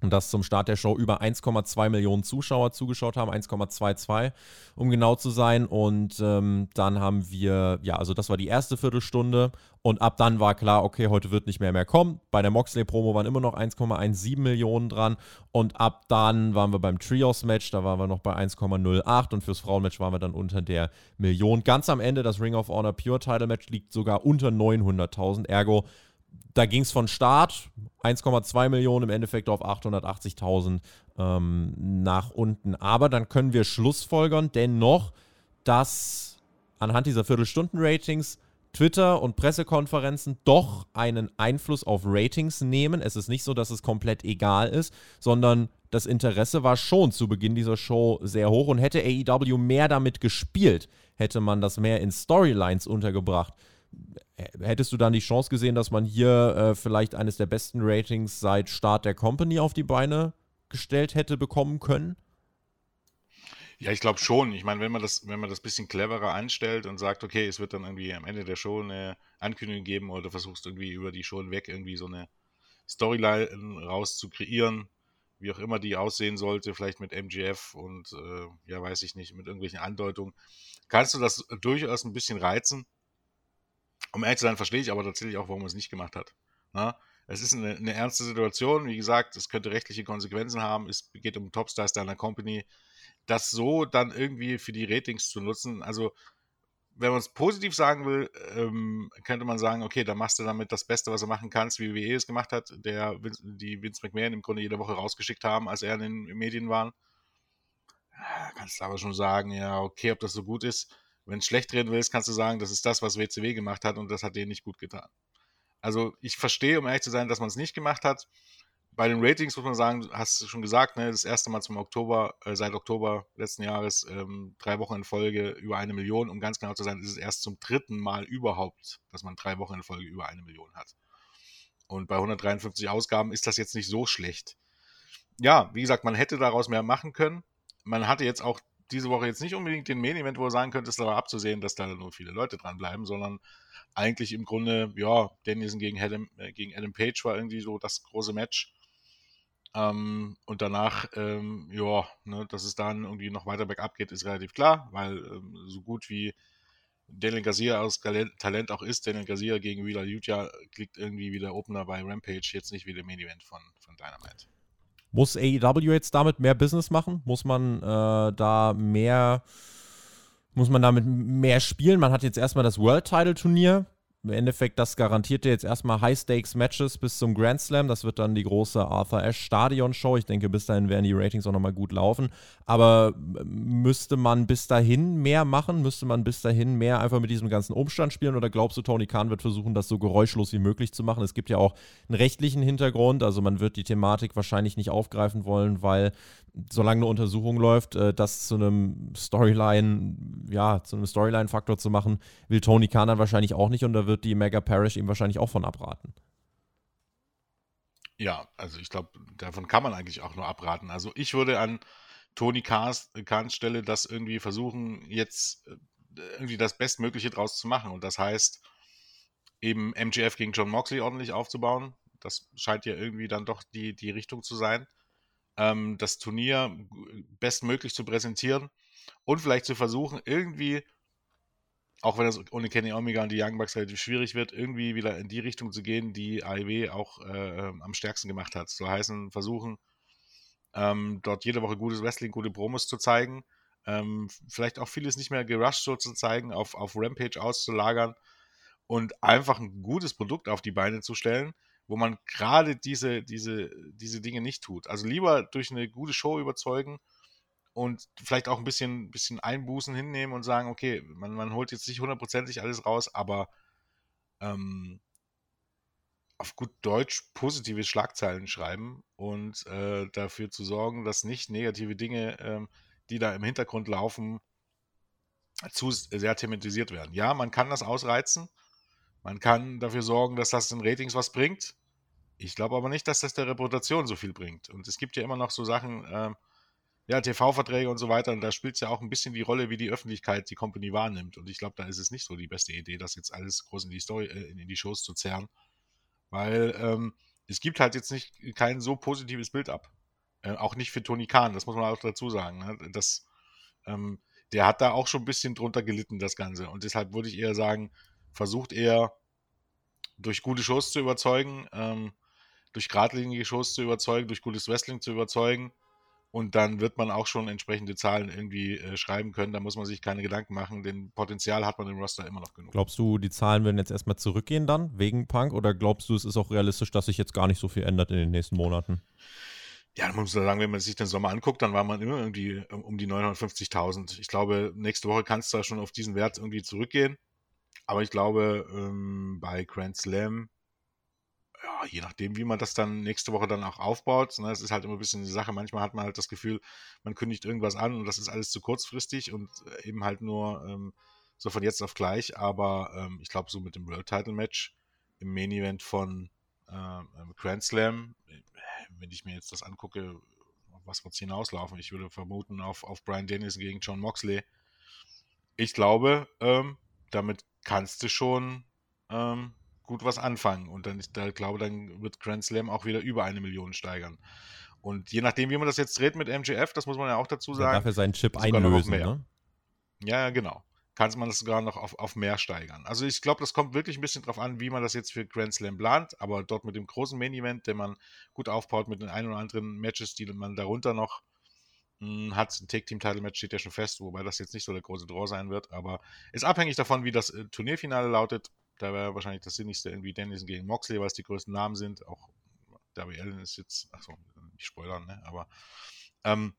und dass zum Start der Show über 1,2 Millionen Zuschauer zugeschaut haben, 1,22 um genau zu sein. Und ähm, dann haben wir, ja, also das war die erste Viertelstunde und ab dann war klar, okay, heute wird nicht mehr mehr kommen. Bei der Moxley-Promo waren immer noch 1,17 Millionen dran und ab dann waren wir beim Trios-Match, da waren wir noch bei 1,08 und fürs Frauenmatch waren wir dann unter der Million. Ganz am Ende, das Ring of Honor Pure Title Match liegt sogar unter 900.000, ergo da ging es von Start 1,2 Millionen im Endeffekt auf 880.000 ähm, nach unten. Aber dann können wir schlussfolgern dennoch, dass anhand dieser Viertelstunden-Ratings Twitter und Pressekonferenzen doch einen Einfluss auf Ratings nehmen. Es ist nicht so, dass es komplett egal ist, sondern das Interesse war schon zu Beginn dieser Show sehr hoch und hätte AEW mehr damit gespielt, hätte man das mehr in Storylines untergebracht, hättest du dann die Chance gesehen, dass man hier äh, vielleicht eines der besten Ratings seit Start der Company auf die Beine gestellt hätte bekommen können? Ja, ich glaube schon. Ich meine, wenn man das, wenn man das bisschen cleverer anstellt und sagt, okay, es wird dann irgendwie am Ende der Show eine Ankündigung geben oder versuchst irgendwie über die Show weg irgendwie so eine Storyline raus zu kreieren, wie auch immer die aussehen sollte, vielleicht mit MGF und äh, ja, weiß ich nicht, mit irgendwelchen Andeutungen, kannst du das durchaus ein bisschen reizen um ehrlich zu sein, verstehe ich aber tatsächlich auch, warum er es nicht gemacht hat. Na? Ne? Es ist eine, eine, ernste Situation. Wie gesagt, es könnte rechtliche Konsequenzen haben. Es geht um Topstars deiner Company. Das so dann irgendwie für die Ratings zu nutzen, also wenn man es positiv sagen will, ähm, könnte man sagen, okay, dann machst du damit das Beste, was du machen kannst, wie WWE es gemacht hat, der die Vince McMahon im Grunde jede Woche rausgeschickt haben, als er in den Medien war. Ja, kannst du aber schon sagen, ja, okay, ob das so gut ist wenn du schlecht reden willst, kannst du sagen, das ist das, was WCW gemacht hat und das hat denen nicht gut getan. Also ich verstehe, um ehrlich zu sein, dass man es nicht gemacht hat. Bei den Ratings muss man sagen, hast du schon gesagt, ne, das erste Mal zum Oktober, äh, seit Oktober letzten Jahres, ähm, drei Wochen in Folge über eine Million. Um ganz genau zu sein, ist es erst zum dritten Mal überhaupt, dass man drei Wochen in Folge über eine Million hat. Und bei 153 Ausgaben ist das jetzt nicht so schlecht. Ja, wie gesagt, man hätte daraus mehr machen können. Man hatte jetzt auch diese Woche jetzt nicht unbedingt den Main-Event, wo du sagen könntest, aber abzusehen, dass da nur viele Leute dranbleiben, sondern eigentlich im Grunde, ja, Danielson gegen Adam, äh, gegen Adam Page war irgendwie so das große Match. Ähm, und danach, ähm, ja, ne, dass es dann irgendwie noch weiter bergab geht, ist relativ klar, weil ähm, so gut wie Daniel Garcia aus Talent auch ist, Daniel Garcia gegen Wheeler Utah klickt irgendwie wie der Opener bei Rampage, jetzt nicht wie der Main Event von, von Dynamite. Muss AEW jetzt damit mehr Business machen? Muss man äh, da mehr, muss man damit mehr spielen? Man hat jetzt erstmal das World Title Turnier im Endeffekt, das garantiert dir jetzt erstmal High-Stakes-Matches bis zum Grand Slam. Das wird dann die große Arthur Ashe Stadion-Show. Ich denke, bis dahin werden die Ratings auch nochmal gut laufen. Aber äh, müsste man bis dahin mehr machen? Müsste man bis dahin mehr einfach mit diesem ganzen Umstand spielen? Oder glaubst du, Tony Khan wird versuchen, das so geräuschlos wie möglich zu machen? Es gibt ja auch einen rechtlichen Hintergrund. Also man wird die Thematik wahrscheinlich nicht aufgreifen wollen, weil solange eine Untersuchung läuft, äh, das zu einem Storyline, ja, zu einem Storyline-Faktor zu machen, will Tony Khan dann wahrscheinlich auch nicht und da wird die Mega Parish ihm wahrscheinlich auch von abraten. Ja, also ich glaube, davon kann man eigentlich auch nur abraten. Also ich würde an Tony Kahns, Kahns Stelle das irgendwie versuchen, jetzt äh, irgendwie das Bestmögliche draus zu machen. Und das heißt, eben MGF gegen John Moxley ordentlich aufzubauen. Das scheint ja irgendwie dann doch die, die Richtung zu sein. Ähm, das Turnier bestmöglich zu präsentieren und vielleicht zu versuchen, irgendwie auch wenn das ohne Kenny Omega und die Young Bucks relativ schwierig wird, irgendwie wieder in die Richtung zu gehen, die AEW auch äh, am stärksten gemacht hat. So heißen, versuchen, ähm, dort jede Woche gutes Wrestling, gute Promos zu zeigen, ähm, vielleicht auch vieles nicht mehr gerusht so zu zeigen, auf, auf Rampage auszulagern und einfach ein gutes Produkt auf die Beine zu stellen, wo man gerade diese, diese, diese Dinge nicht tut. Also lieber durch eine gute Show überzeugen und vielleicht auch ein bisschen, bisschen Einbußen hinnehmen und sagen, okay, man, man holt jetzt nicht hundertprozentig alles raus, aber ähm, auf gut Deutsch positive Schlagzeilen schreiben und äh, dafür zu sorgen, dass nicht negative Dinge, ähm, die da im Hintergrund laufen, zu sehr thematisiert werden. Ja, man kann das ausreizen, man kann dafür sorgen, dass das den Ratings was bringt. Ich glaube aber nicht, dass das der Reputation so viel bringt. Und es gibt ja immer noch so Sachen, äh, ja, TV-Verträge und so weiter. Und da spielt es ja auch ein bisschen die Rolle, wie die Öffentlichkeit die Company wahrnimmt. Und ich glaube, da ist es nicht so die beste Idee, das jetzt alles groß in die Story, äh, in die Shows zu zerren. Weil ähm, es gibt halt jetzt nicht kein so positives Bild ab. Äh, auch nicht für Tony Khan, das muss man auch dazu sagen. Ne? Das, ähm, der hat da auch schon ein bisschen drunter gelitten, das Ganze. Und deshalb würde ich eher sagen, versucht er durch gute Shows zu überzeugen, ähm, durch geradlinige Shows zu überzeugen, durch gutes Wrestling zu überzeugen und dann wird man auch schon entsprechende Zahlen irgendwie äh, schreiben können. Da muss man sich keine Gedanken machen. Den Potenzial hat man im Roster immer noch genug. Glaubst du, die Zahlen werden jetzt erstmal zurückgehen dann, wegen Punk? Oder glaubst du, es ist auch realistisch, dass sich jetzt gar nicht so viel ändert in den nächsten Monaten? Ja, man muss sagen, wenn man sich den Sommer anguckt, dann war man immer irgendwie ähm, um die 950.000. Ich glaube, nächste Woche kannst du da schon auf diesen Wert irgendwie zurückgehen. Aber ich glaube, ähm, bei Grand Slam je nachdem, wie man das dann nächste Woche dann auch aufbaut. Ne, es ist halt immer ein bisschen die Sache. Manchmal hat man halt das Gefühl, man kündigt irgendwas an und das ist alles zu kurzfristig und äh, eben halt nur ähm, so von jetzt auf gleich. Aber ähm, ich glaube, so mit dem World Title Match im Main Event von ähm, Grand Slam, äh, wenn ich mir jetzt das angucke, was wird es hinauslaufen? Ich würde vermuten auf, auf Brian Dennison gegen John Moxley. Ich glaube, ähm, damit kannst du schon ähm, gut was anfangen. Und dann, ich da glaube, dann wird Grand Slam auch wieder über eine Million steigern. Und je nachdem, wie man das jetzt dreht mit MGF, das muss man ja auch dazu sagen. Darf er seinen Chip einlösen, ne? Ja, genau. Kann man das sogar noch auf, auf mehr steigern. Also ich glaube, das kommt wirklich ein bisschen drauf an, wie man das jetzt für Grand Slam plant, aber dort mit dem großen Main Event, den man gut aufbaut mit den ein oder anderen Matches, die man darunter noch mh, hm, hat. Ein Take-Team-Title-Match steht ja schon fest, wobei das jetzt nicht so der große Draw sein wird, aber ist abhängig davon, wie das äh, Turnierfinale lautet. Da wäre wahrscheinlich das Sinnigste irgendwie Dennison gegen Moxley, weil es die größten Namen sind. Auch Darby Allen ist jetzt, achso, nicht spoilern, ne? Aber ähm,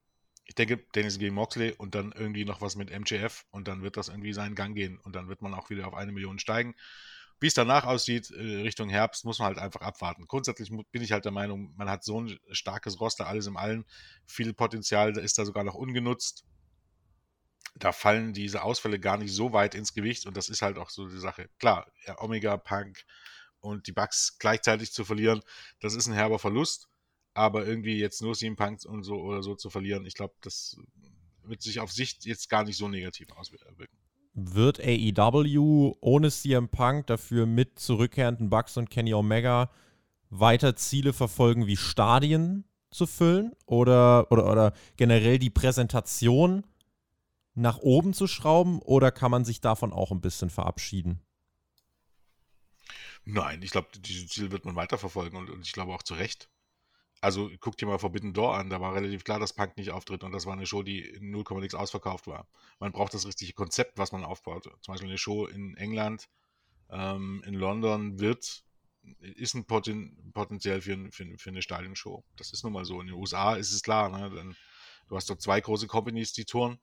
ich denke, Dennison gegen Moxley und dann irgendwie noch was mit MJF und dann wird das irgendwie seinen Gang gehen und dann wird man auch wieder auf eine Million steigen. Wie es danach aussieht, äh, Richtung Herbst, muss man halt einfach abwarten. Grundsätzlich bin ich halt der Meinung, man hat so ein starkes Roster, alles im Allen, viel Potenzial, ist da sogar noch ungenutzt da fallen diese Ausfälle gar nicht so weit ins Gewicht und das ist halt auch so die Sache. Klar, ja, Omega, Punk und die Bugs gleichzeitig zu verlieren, das ist ein herber Verlust, aber irgendwie jetzt nur CM Punk und so oder so zu verlieren, ich glaube, das wird sich auf Sicht jetzt gar nicht so negativ auswirken. Wird AEW ohne CM Punk dafür mit zurückkehrenden Bugs und Kenny Omega weiter Ziele verfolgen wie Stadien zu füllen oder, oder, oder generell die Präsentation nach oben zu schrauben oder kann man sich davon auch ein bisschen verabschieden? Nein, ich glaube, dieses Ziel wird man weiterverfolgen und, und ich glaube auch zu Recht. Also guck dir mal Forbidden Door an, da war relativ klar, dass Punk nicht auftritt und das war eine Show, die in 0, nichts ausverkauft war. Man braucht das richtige Konzept, was man aufbaut. Zum Beispiel eine Show in England, ähm, in London wird, ist ein Poten, Potenzial für, für, für, eine Stadionshow. Das ist nun mal so. In den USA ist es klar, ne? Dann, du hast dort zwei große Companies, die touren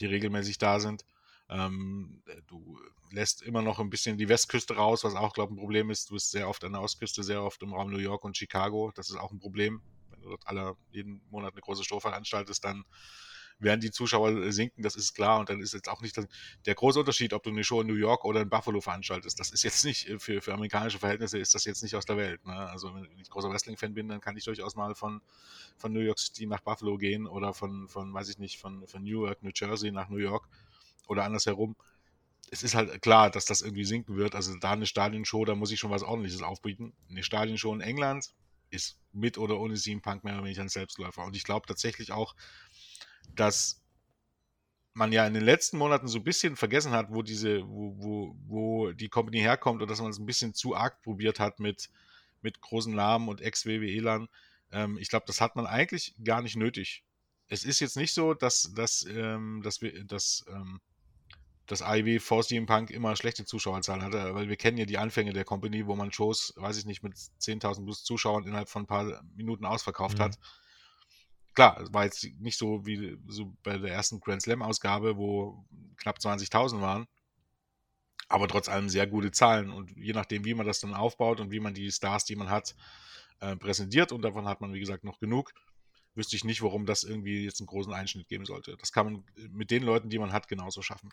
die regelmäßig da sind. Ähm, du lässt immer noch ein bisschen die Westküste raus, was auch, glaube ich, ein Problem ist. Du bist sehr oft an der Ostküste, sehr oft im Raum New York und Chicago. Das ist auch ein Problem. Wenn du dort alle, jeden Monat eine große Show veranstaltest, dann werden die Zuschauer sinken, das ist klar. Und dann ist jetzt auch nicht der große Unterschied, ob du eine Show in New York oder in Buffalo veranstaltest. Das ist jetzt nicht, äh, für, für amerikanische Verhältnisse ist das jetzt nicht aus der Welt. Ne? Also wenn ich großer Wrestling-Fan bin, dann kann ich durchaus mal von, von New York City nach Buffalo gehen oder von, von weiß ich nicht, von, von Newark, New Jersey nach New York oder andersherum. Es ist halt klar, dass das irgendwie sinken wird. Also da eine Stadionshow, da muss ich schon was ordentliches aufbieten. Eine Stadionshow in England ist mit oder ohne CM Punk mehr oder weniger ein Selbstläufer. Und ich glaube tatsächlich auch, dass man ja in den letzten Monaten so ein bisschen vergessen hat, wo diese, wo, wo, wo die Company herkommt und dass man es ein bisschen zu arg probiert hat mit, mit großen Namen und Ex-WWE-Lern. Ähm, ich glaube, das hat man eigentlich gar nicht nötig. Es ist jetzt nicht so, dass, dass, ähm, dass wir, dass, ähm, das AIW vor CM Punk immer schlechte Zuschauerzahlen hatte, weil wir kennen ja die Anfänge der Company, wo man Shows, weiß ich nicht, mit 10.000 plus Zuschauern innerhalb von ein paar Minuten ausverkauft mhm. hat. Klar, es war jetzt nicht so wie so bei der ersten Grand Slam Ausgabe, wo knapp 20.000 waren, aber trotz allem sehr gute Zahlen und je nachdem, wie man das dann aufbaut und wie man die Stars, die man hat, äh, präsentiert und davon hat man, wie gesagt, noch genug, wüsste ich nicht, warum das irgendwie jetzt einen großen Einschnitt geben sollte. Das kann man mit den Leuten, die man hat, genauso schaffen.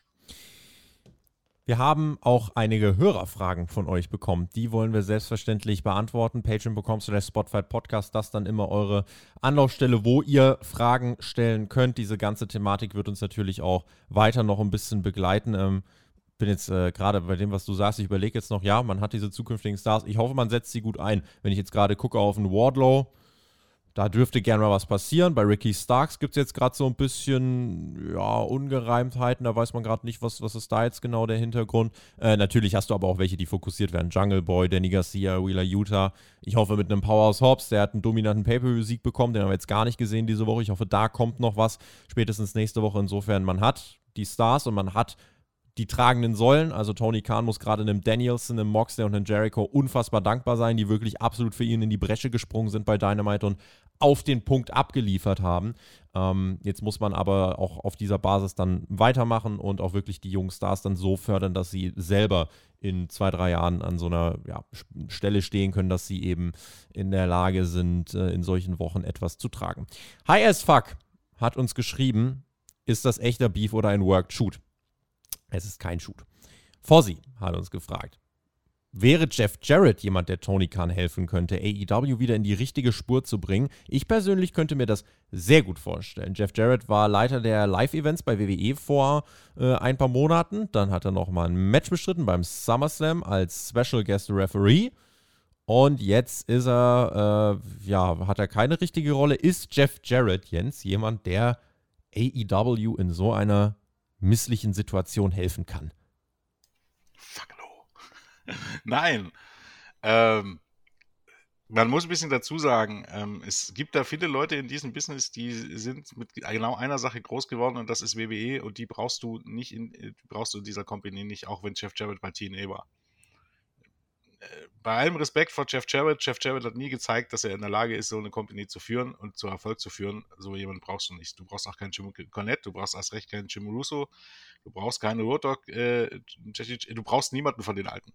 Wir haben auch einige Hörerfragen von euch bekommen. Die wollen wir selbstverständlich beantworten. Patreon.com slash Spotify Podcast, das dann immer eure Anlaufstelle, wo ihr Fragen stellen könnt. Diese ganze Thematik wird uns natürlich auch weiter noch ein bisschen begleiten. Ähm, bin jetzt äh, gerade bei dem, was du sagst, ich überlege jetzt noch, ja, man hat diese zukünftigen Stars. Ich hoffe, man setzt sie gut ein. Wenn ich jetzt gerade gucke auf einen Wardlow, da dürfte gerne mal was passieren. Bei Ricky Starks gibt es jetzt gerade so ein bisschen ja, Ungereimtheiten. Da weiß man gerade nicht, was, was ist da jetzt genau der Hintergrund. Äh, natürlich hast du aber auch welche, die fokussiert werden. Jungle Boy, Danny Garcia, Wheeler Utah. Ich hoffe mit einem Powerhouse Hobbs, der hat einen dominanten Pay-Per-View-Sieg bekommen. Den haben wir jetzt gar nicht gesehen diese Woche. Ich hoffe, da kommt noch was. Spätestens nächste Woche. Insofern, man hat die Stars und man hat die tragenden Säulen. Also Tony Khan muss gerade einem Danielson, einem Moxley und einem Jericho unfassbar dankbar sein, die wirklich absolut für ihn in die Bresche gesprungen sind bei Dynamite und auf den Punkt abgeliefert haben. Ähm, jetzt muss man aber auch auf dieser Basis dann weitermachen und auch wirklich die jungen Stars dann so fördern, dass sie selber in zwei, drei Jahren an so einer ja, Stelle stehen können, dass sie eben in der Lage sind, äh, in solchen Wochen etwas zu tragen. Hi as fuck hat uns geschrieben, ist das echter Beef oder ein Worked Shoot? Es ist kein Shoot. Fozzy hat uns gefragt. Wäre Jeff Jarrett jemand, der Tony Khan helfen könnte, AEW wieder in die richtige Spur zu bringen? Ich persönlich könnte mir das sehr gut vorstellen. Jeff Jarrett war Leiter der Live-Events bei WWE vor äh, ein paar Monaten. Dann hat er nochmal ein Match bestritten beim SummerSlam als Special Guest Referee. Und jetzt ist er, äh, ja, hat er keine richtige Rolle. Ist Jeff Jarrett, Jens, jemand, der AEW in so einer misslichen Situation helfen kann? Fuck no. Nein. Ähm, man muss ein bisschen dazu sagen, ähm, es gibt da viele Leute in diesem Business, die sind mit genau einer Sache groß geworden und das ist WWE und die brauchst du nicht in, äh, brauchst du in dieser Company nicht, auch wenn Jeff Jarrett bei TNA war bei allem Respekt vor Jeff Jarrett, Jeff Jarrett hat nie gezeigt, dass er in der Lage ist, so eine Company zu führen und zu Erfolg zu führen. So jemanden brauchst du nicht. Du brauchst auch keinen Jim Cornette, du brauchst erst recht keinen Jim Russo, du brauchst keine Dog, äh, du brauchst niemanden von den Alten.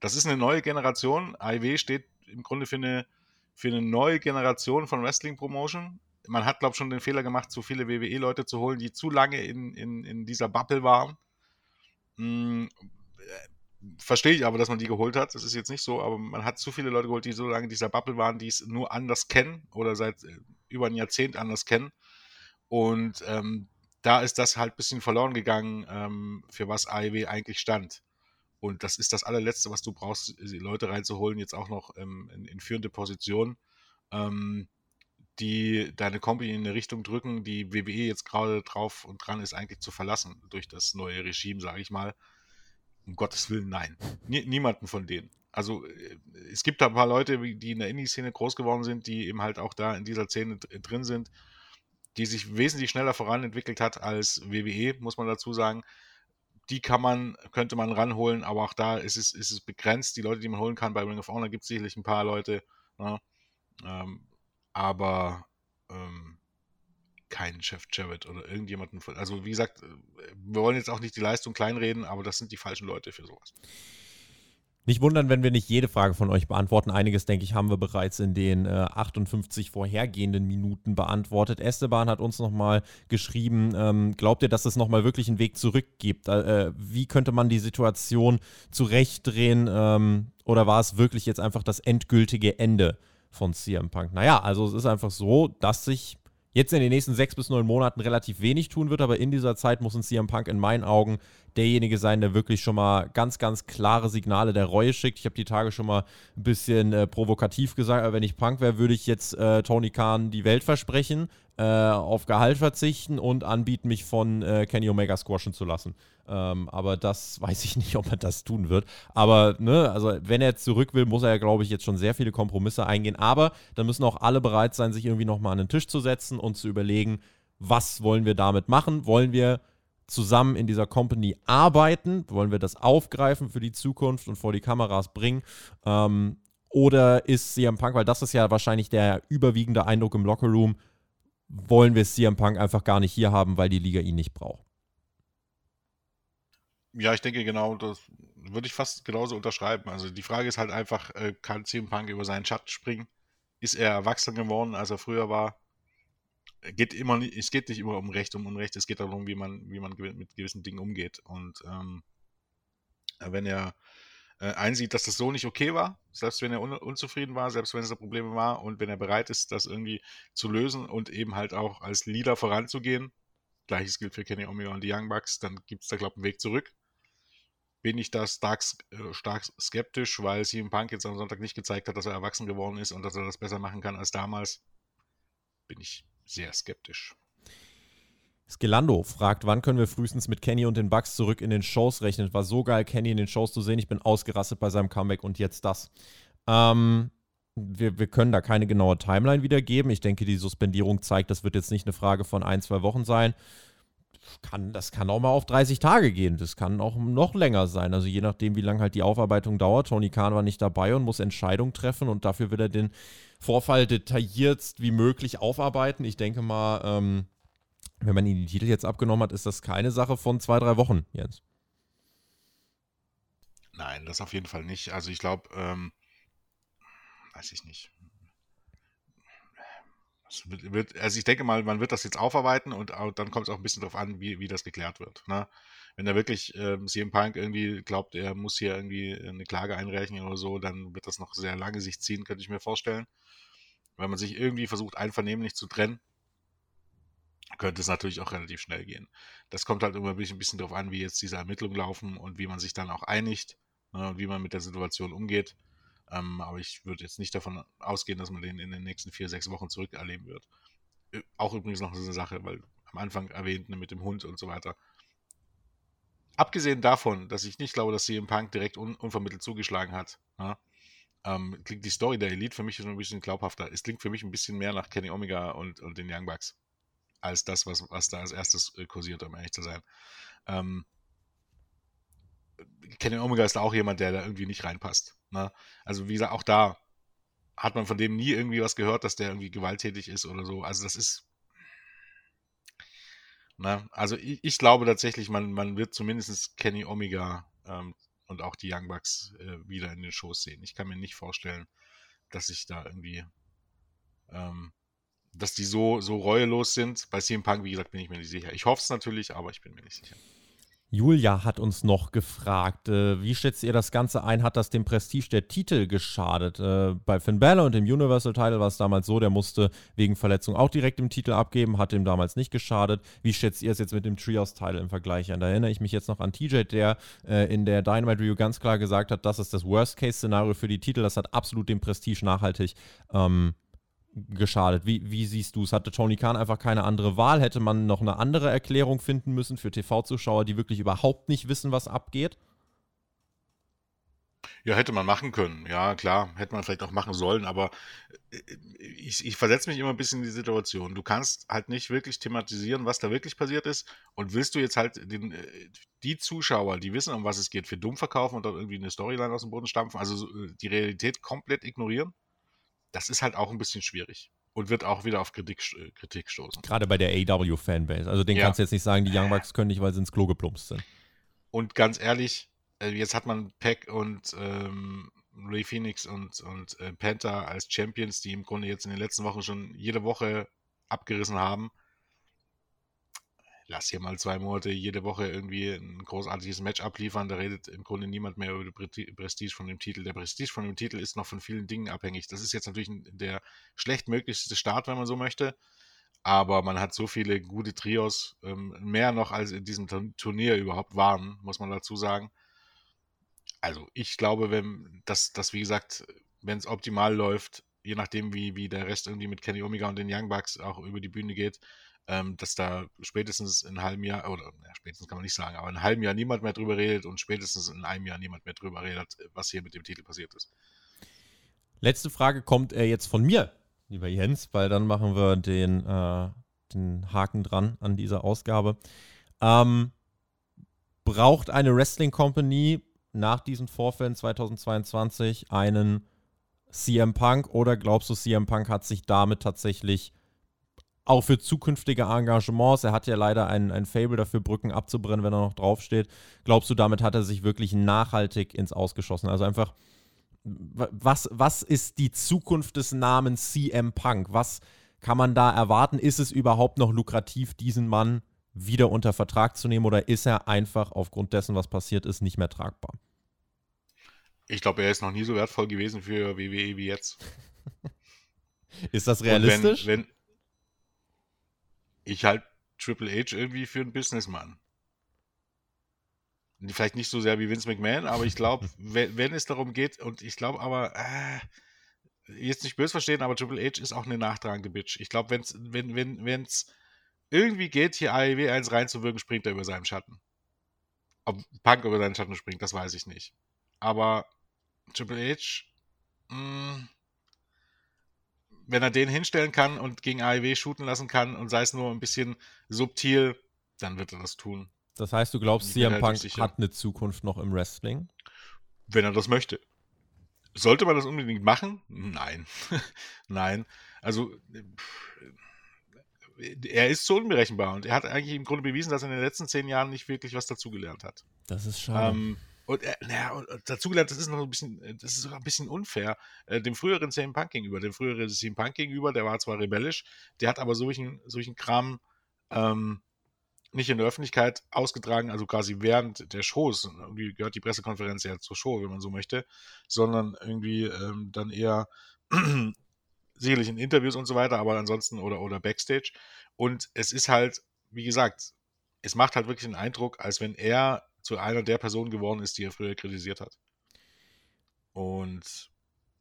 Das ist eine neue Generation. AIW steht im Grunde für eine, für eine neue Generation von Wrestling-Promotion. Man hat, glaube ich, schon den Fehler gemacht, zu viele WWE-Leute zu holen, die zu lange in, in, in dieser Bubble waren. Hm, verstehe ich aber, dass man die geholt hat. Das ist jetzt nicht so, aber man hat zu viele Leute geholt, die so lange in dieser Bubble waren, die es nur anders kennen oder seit äh, über ein Jahrzehnt anders kennen. Und ähm, da ist das halt ein bisschen verloren gegangen, ähm, für was AEW eigentlich stand. Und das ist das allerletzte, was du brauchst, Leute reinzuholen, jetzt auch noch ähm, in, in, führende Positionen, ähm, die deine Company in eine Richtung drücken, die WWE jetzt gerade drauf und dran ist, eigentlich zu verlassen durch das neue Regime, sage ich mal um Gottes Willen, nein. niemanden von denen. Also äh, es gibt da ein paar Leute, die in der Indie-Szene groß geworden sind, die eben halt auch da in dieser Szene drin sind, die sich wesentlich schneller voranentwickelt hat als WWE, muss man dazu sagen. Die kann man, könnte man ranholen, aber auch da ist es, ist es begrenzt. Die Leute, die man holen kann bei Ring of Honor, gibt es sicherlich ein paar Leute. Ne? Ähm, aber ähm, keinen Chef Jarrett oder irgendjemanden. Also wie gesagt, wir wollen jetzt auch nicht die Leistung kleinreden, aber das sind die falschen Leute für sowas. Nicht wundern, wenn wir nicht jede Frage von euch beantworten. Einiges, denke ich, haben wir bereits in den äh, 58 vorhergehenden Minuten beantwortet. Esteban hat uns nochmal geschrieben, ähm, glaubt ihr, dass es nochmal wirklich einen Weg zurück gibt? Äh, wie könnte man die Situation zurechtdrehen? Ähm, oder war es wirklich jetzt einfach das endgültige Ende von CM Punk? Naja, also es ist einfach so, dass sich jetzt in den nächsten sechs bis neun Monaten relativ wenig tun wird, aber in dieser Zeit muss ein CM Punk in meinen Augen derjenige sein, der wirklich schon mal ganz, ganz klare Signale der Reue schickt. Ich habe die Tage schon mal ein bisschen äh, provokativ gesagt, aber wenn ich Punk wäre, würde ich jetzt äh, Tony Khan die Welt versprechen, äh, auf Gehalt verzichten und anbieten, mich von äh, Kenny Omega squashen zu lassen. Ähm, aber das weiß ich nicht, ob er das tun wird. Aber, ne, also wenn er zurück will, muss er ja, glaube ich, jetzt schon sehr viele Kompromisse eingehen. Aber dann müssen auch alle bereit sein, sich irgendwie nochmal an den Tisch zu setzen und zu überlegen, was wollen wir damit machen? Wollen wir zusammen in dieser Company arbeiten? Wollen wir das aufgreifen für die Zukunft und vor die Kameras bringen? Ähm, oder ist CM Punk, weil das ist ja wahrscheinlich der überwiegende Eindruck im Lockerroom, wollen wir CM Punk einfach gar nicht hier haben, weil die Liga ihn nicht braucht? Ja, ich denke genau, das würde ich fast genauso unterschreiben. Also die Frage ist halt einfach, äh, kann CM Punk über seinen Schatten springen? Ist er erwachsen geworden, als er früher war? Geht immer, es geht nicht immer um Recht und Unrecht, es geht darum, wie man, wie man mit gewissen Dingen umgeht. Und ähm, wenn er äh, einsieht, dass das so nicht okay war, selbst wenn er un unzufrieden war, selbst wenn es da Probleme war und wenn er bereit ist, das irgendwie zu lösen und eben halt auch als Leader voranzugehen, gleiches gilt für Kenny Omega und die Young Bucks, dann gibt es da, glaube ich, einen Weg zurück bin ich da stark, äh, stark skeptisch, weil CM Punk jetzt am Sonntag nicht gezeigt hat, dass er erwachsen geworden ist und dass er das besser machen kann als damals. Bin ich sehr skeptisch. Skilando fragt, wann können wir frühestens mit Kenny und den Bucks zurück in den Shows rechnen? War so geil, Kenny in den Shows zu sehen. Ich bin ausgerastet bei seinem Comeback und jetzt das. Ähm, wir, wir können da keine genaue Timeline wiedergeben. Ich denke, die Suspendierung zeigt, das wird jetzt nicht eine Frage von ein, zwei Wochen sein kann, das kann auch mal auf 30 Tage gehen. Das kann auch noch länger sein. Also je nachdem, wie lange halt die Aufarbeitung dauert. Tony Khan war nicht dabei und muss Entscheidungen treffen und dafür will er den Vorfall detailliertst wie möglich aufarbeiten. Ich denke mal, ähm, wenn man ihn die Titel jetzt abgenommen hat, ist das keine Sache von zwei, drei Wochen, Jens. Nein, das auf jeden Fall nicht. Also ich glaube, ähm, weiß ich nicht. Wird, also ich denke mal, man wird das jetzt aufarbeiten und dann kommt es auch ein bisschen darauf an, wie, wie das geklärt wird. Ne? Wenn er wirklich ähm, CM Punk irgendwie glaubt, er muss hier irgendwie eine Klage einreichen oder so, dann wird das noch sehr lange sich ziehen, könnte ich mir vorstellen. Wenn man sich irgendwie versucht, einvernehmlich zu trennen, könnte es natürlich auch relativ schnell gehen. Das kommt halt immer ein bisschen, darauf an, wie jetzt diese Ermittlungen laufen und wie man sich dann auch einigt ne, und wie man mit der Situation umgeht. Ähm, aber ich würde jetzt nicht davon ausgehen, dass man den in den nächsten vier, sechs Wochen zurückerleben wird. Auch übrigens noch so eine Sache, weil am Anfang erwähnt ne, mit dem Hund und so weiter. Abgesehen davon, dass ich nicht glaube, dass CM Punk direkt un unvermittelt zugeschlagen hat, ne, ähm, klingt die Story der Elite für mich schon ein bisschen glaubhafter. Es klingt für mich ein bisschen mehr nach Kenny Omega und, und den Young Bucks als das, was, was da als erstes äh, kursiert, um ehrlich zu sein. Ähm, Kenny Omega ist auch jemand, der da irgendwie nicht reinpasst. Ne? Also wie gesagt, auch da hat man von dem nie irgendwie was gehört, dass der irgendwie gewalttätig ist oder so. Also das ist. Ne? Also ich, ich, glaube tatsächlich, man, man wird zumindest Kenny Omega ähm, und auch die Young Bucks äh, wieder in den Shows sehen. Ich kann mir nicht vorstellen, dass ich da irgendwie, ähm, dass die so, so reuelos sind. Bei CM Punk, wie gesagt, bin ich mir nicht sicher. Ich hoffe es natürlich, aber ich bin mir nicht sicher. Julia hat uns noch gefragt, äh, wie schätzt ihr das Ganze ein? Hat das dem Prestige der Titel geschadet? Äh, bei Finn Balor und dem Universal Title war es damals so, der musste wegen Verletzung auch direkt den Titel abgeben, hat ihm damals nicht geschadet. Wie schätzt ihr es jetzt mit dem Trios Title im Vergleich an? Da erinnere ich mich jetzt noch an TJ, der äh, in der Dynamite Review ganz klar gesagt hat, das ist das Worst-Case-Szenario für die Titel. Das hat absolut dem Prestige nachhaltig ähm, geschadet. Wie, wie siehst du es? Hatte Tony Khan einfach keine andere Wahl? Hätte man noch eine andere Erklärung finden müssen für TV-Zuschauer, die wirklich überhaupt nicht wissen, was abgeht? Ja, hätte man machen können. Ja, klar, hätte man vielleicht auch machen sollen, aber äh, ich, ich versetze mich immer ein bisschen in die Situation. Du kannst halt nicht wirklich thematisieren, was da wirklich passiert ist. Und willst du jetzt halt den, äh, die Zuschauer, die wissen, um was es geht, für dumm verkaufen und dann irgendwie eine Storyline aus dem Boden stampfen, also äh, die Realität komplett ignorieren? Das ist halt auch ein bisschen schwierig und wird auch wieder auf Kritik, äh, Kritik stoßen. Gerade bei der AW-Fanbase. Also den ja. kannst du jetzt nicht sagen, die Young Bucks können nicht, weil sie ins Klo geplumpst sind. Und ganz ehrlich, äh, jetzt hat man Peck und ähm, Ray Phoenix und, und äh, Panther als Champions, die im Grunde jetzt in den letzten Wochen schon jede Woche abgerissen haben. Lass hier mal zwei Monate jede Woche irgendwie ein großartiges Match abliefern. Da redet im Grunde niemand mehr über die Prestige von dem Titel. Der Prestige von dem Titel ist noch von vielen Dingen abhängig. Das ist jetzt natürlich der schlechtmöglichste Start, wenn man so möchte. Aber man hat so viele gute Trios, ähm, mehr noch als in diesem Turnier überhaupt waren, muss man dazu sagen also ich glaube, wenn das, das wie gesagt, wenn es optimal läuft, je nachdem, wie, wie der Rest irgendwie mit Kenny Omega und den Young Bucks auch über die Bühne geht, ähm, dass da spätestens in einem halben Jahr, oder ja, spätestens kann man nicht sagen, aber in einem halben Jahr niemand mehr drüber redet und spätestens in einem Jahr niemand mehr drüber redet, was hier mit dem Titel passiert ist. Letzte Frage kommt äh, jetzt von mir, lieber Jens, weil dann machen wir den, äh, den Haken dran an dieser Ausgabe. Ähm, braucht eine Wrestling Company nach diesen Vorfällen 2022 einen CM Punk oder glaubst du, CM Punk hat sich damit tatsächlich auch für zukünftige Engagements, er hat ja leider ein, ein Fable dafür, Brücken abzubrennen, wenn er noch draufsteht, glaubst du, damit hat er sich wirklich nachhaltig ins Ausgeschossen? Also einfach, was, was ist die Zukunft des Namens CM Punk? Was kann man da erwarten? Ist es überhaupt noch lukrativ, diesen Mann wieder unter Vertrag zu nehmen oder ist er einfach aufgrund dessen, was passiert ist, nicht mehr tragbar? Ich glaube, er ist noch nie so wertvoll gewesen für WWE wie jetzt. ist das realistisch? Wenn, wenn ich halt Triple H irgendwie für einen Businessman. Vielleicht nicht so sehr wie Vince McMahon, aber ich glaube, wenn, wenn, es darum geht, und ich glaube aber, äh, jetzt nicht böse verstehen, aber Triple H ist auch eine nachtragende Bitch. Ich glaube, wenn's, wenn es wenn, irgendwie geht, hier AEW 1 reinzuwirken, springt er über seinen Schatten. Ob Punk über seinen Schatten springt, das weiß ich nicht. Aber Triple H, mh, mm, wenn er den hinstellen kann und gegen AEW shooten lassen kann und sei es nur ein bisschen subtil, dann wird er das tun. Das heißt, du glaubst, CM Punk hat eine Zukunft noch im Wrestling? Wenn er das möchte. Sollte man das unbedingt machen? Nein. Nein. Also, er ist so unberechenbar und er hat eigentlich im Grunde bewiesen, dass er in den letzten zehn Jahren nicht wirklich was dazugelernt hat. Das ist schade. Ähm, und, äh, naja, und dazugelernt, das ist noch ein bisschen, äh, das ist sogar ein bisschen unfair, äh, dem früheren CM Punk gegenüber. Dem früheren CM Punk gegenüber, der war zwar rebellisch, der hat aber solchen, solchen Kram ähm, nicht in der Öffentlichkeit ausgetragen, also quasi während der Shows, irgendwie gehört die Pressekonferenz ja zur Show, wenn man so möchte, sondern irgendwie ähm, dann eher sicherlich in Interviews und so weiter, aber ansonsten oder, oder Backstage. Und es ist halt, wie gesagt, es macht halt wirklich den Eindruck, als wenn er zu einer der Personen geworden ist, die er früher kritisiert hat. Und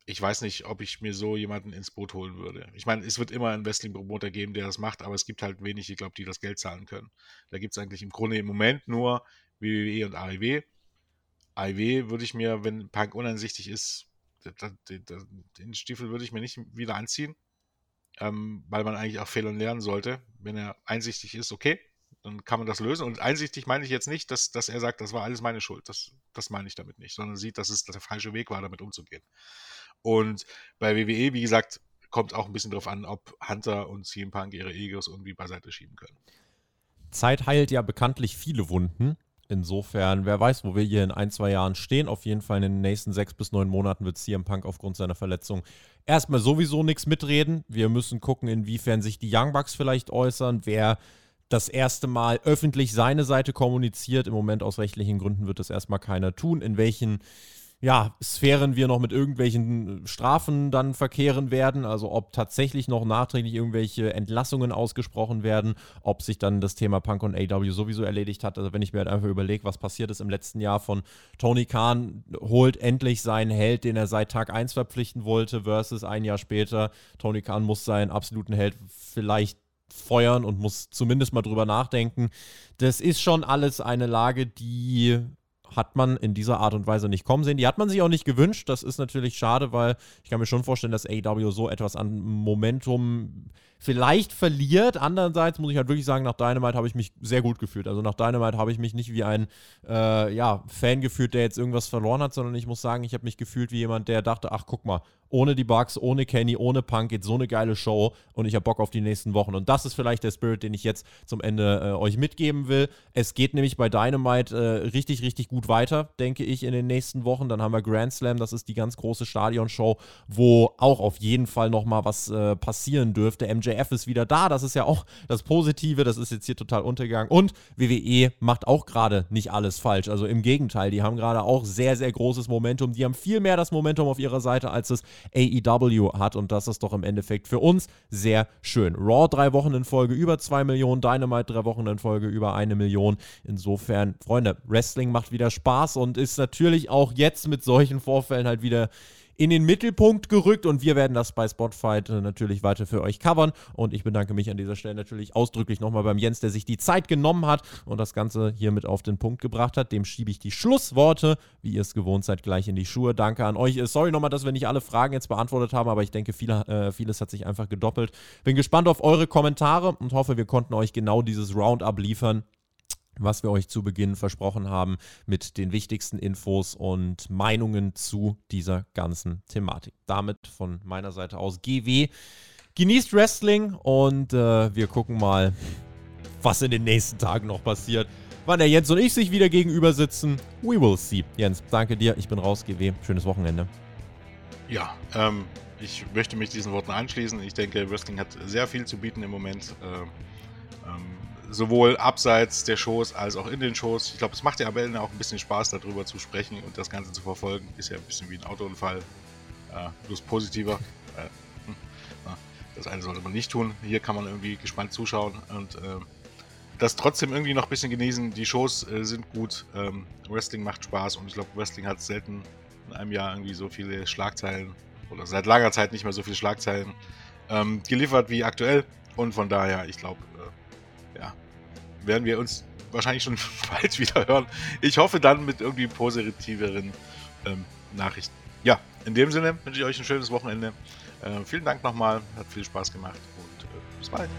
ich weiß nicht, ob ich mir so jemanden ins Boot holen würde. Ich meine, es wird immer einen Wrestling-Promoter geben, der das macht, aber es gibt halt wenig, ich glaube, die das Geld zahlen können. Da gibt es eigentlich im Grunde im Moment nur WWE und AEW. AEW würde ich mir, wenn Punk uneinsichtig ist, den Stiefel würde ich mir nicht wieder anziehen, ähm, weil man eigentlich auch Fehlern lernen sollte. Wenn er einsichtig ist, okay, dann kann man das lösen. Und einsichtig meine ich jetzt nicht, dass, dass er sagt, das war alles meine Schuld. Das, das meine ich damit nicht, sondern sieht, dass es der falsche Weg war, damit umzugehen. Und bei WWE, wie gesagt, kommt auch ein bisschen darauf an, ob Hunter und CM Punk ihre Egos irgendwie beiseite schieben können. Zeit heilt ja bekanntlich viele Wunden. Insofern, wer weiß, wo wir hier in ein, zwei Jahren stehen. Auf jeden Fall in den nächsten sechs bis neun Monaten wird CM Punk aufgrund seiner Verletzung erstmal sowieso nichts mitreden. Wir müssen gucken, inwiefern sich die Young Bucks vielleicht äußern, wer das erste Mal öffentlich seine Seite kommuniziert. Im Moment aus rechtlichen Gründen wird das erstmal keiner tun. In welchen ja, Sphären wir noch mit irgendwelchen Strafen dann verkehren werden, also ob tatsächlich noch nachträglich irgendwelche Entlassungen ausgesprochen werden, ob sich dann das Thema Punk und AW sowieso erledigt hat. Also wenn ich mir halt einfach überlege, was passiert ist im letzten Jahr von Tony Khan, holt endlich seinen Held, den er seit Tag 1 verpflichten wollte, versus ein Jahr später, Tony Khan muss seinen absoluten Held vielleicht feuern und muss zumindest mal drüber nachdenken. Das ist schon alles eine Lage, die hat man in dieser Art und Weise nicht kommen sehen. Die hat man sich auch nicht gewünscht. Das ist natürlich schade, weil ich kann mir schon vorstellen, dass AW so etwas an Momentum vielleicht verliert. Andererseits muss ich halt wirklich sagen, nach Dynamite habe ich mich sehr gut gefühlt. Also nach Dynamite habe ich mich nicht wie ein äh, ja, Fan gefühlt, der jetzt irgendwas verloren hat, sondern ich muss sagen, ich habe mich gefühlt wie jemand, der dachte, ach guck mal, ohne die Bugs, ohne Kenny, ohne Punk geht so eine geile Show und ich habe Bock auf die nächsten Wochen. Und das ist vielleicht der Spirit, den ich jetzt zum Ende äh, euch mitgeben will. Es geht nämlich bei Dynamite äh, richtig, richtig gut weiter, denke ich, in den nächsten Wochen. Dann haben wir Grand Slam, das ist die ganz große Stadionshow, wo auch auf jeden Fall nochmal was äh, passieren dürfte. MJF ist wieder da, das ist ja auch das Positive, das ist jetzt hier total untergegangen. Und WWE macht auch gerade nicht alles falsch. Also im Gegenteil, die haben gerade auch sehr, sehr großes Momentum. Die haben viel mehr das Momentum auf ihrer Seite, als es AEW hat. Und das ist doch im Endeffekt für uns sehr schön. Raw drei Wochen in Folge über zwei Millionen, Dynamite drei Wochen in Folge über eine Million. Insofern, Freunde, Wrestling macht wieder Spaß und ist natürlich auch jetzt mit solchen Vorfällen halt wieder in den Mittelpunkt gerückt und wir werden das bei Spotfight äh, natürlich weiter für euch covern. Und ich bedanke mich an dieser Stelle natürlich ausdrücklich nochmal beim Jens, der sich die Zeit genommen hat und das Ganze hier mit auf den Punkt gebracht hat. Dem schiebe ich die Schlussworte, wie ihr es gewohnt seid, gleich in die Schuhe. Danke an euch. Äh, sorry nochmal, dass wir nicht alle Fragen jetzt beantwortet haben, aber ich denke, viele, äh, vieles hat sich einfach gedoppelt. Bin gespannt auf eure Kommentare und hoffe, wir konnten euch genau dieses Roundup liefern was wir euch zu Beginn versprochen haben mit den wichtigsten Infos und Meinungen zu dieser ganzen Thematik. Damit von meiner Seite aus GW. Genießt Wrestling und äh, wir gucken mal, was in den nächsten Tagen noch passiert. Wann der Jens und ich sich wieder gegenüber sitzen, we will see. Jens, danke dir. Ich bin raus, GW. Schönes Wochenende. Ja, ähm, ich möchte mich diesen Worten anschließen. Ich denke, Wrestling hat sehr viel zu bieten im Moment. Äh, ähm, sowohl abseits der Shows als auch in den Shows. Ich glaube, es macht ja am Ende auch ein bisschen Spaß, darüber zu sprechen und das Ganze zu verfolgen. Ist ja ein bisschen wie ein Autounfall, äh, bloß positiver. Äh, hm, das eine sollte man nicht tun. Hier kann man irgendwie gespannt zuschauen und äh, das trotzdem irgendwie noch ein bisschen genießen. Die Shows äh, sind gut, ähm, Wrestling macht Spaß und ich glaube, Wrestling hat selten in einem Jahr irgendwie so viele Schlagzeilen oder seit langer Zeit nicht mehr so viele Schlagzeilen ähm, geliefert wie aktuell. Und von daher, ich glaube, ja, werden wir uns wahrscheinlich schon bald wieder hören. Ich hoffe dann mit irgendwie positiveren ähm, Nachrichten. Ja, in dem Sinne wünsche ich euch ein schönes Wochenende. Äh, vielen Dank nochmal, hat viel Spaß gemacht und äh, bis bald.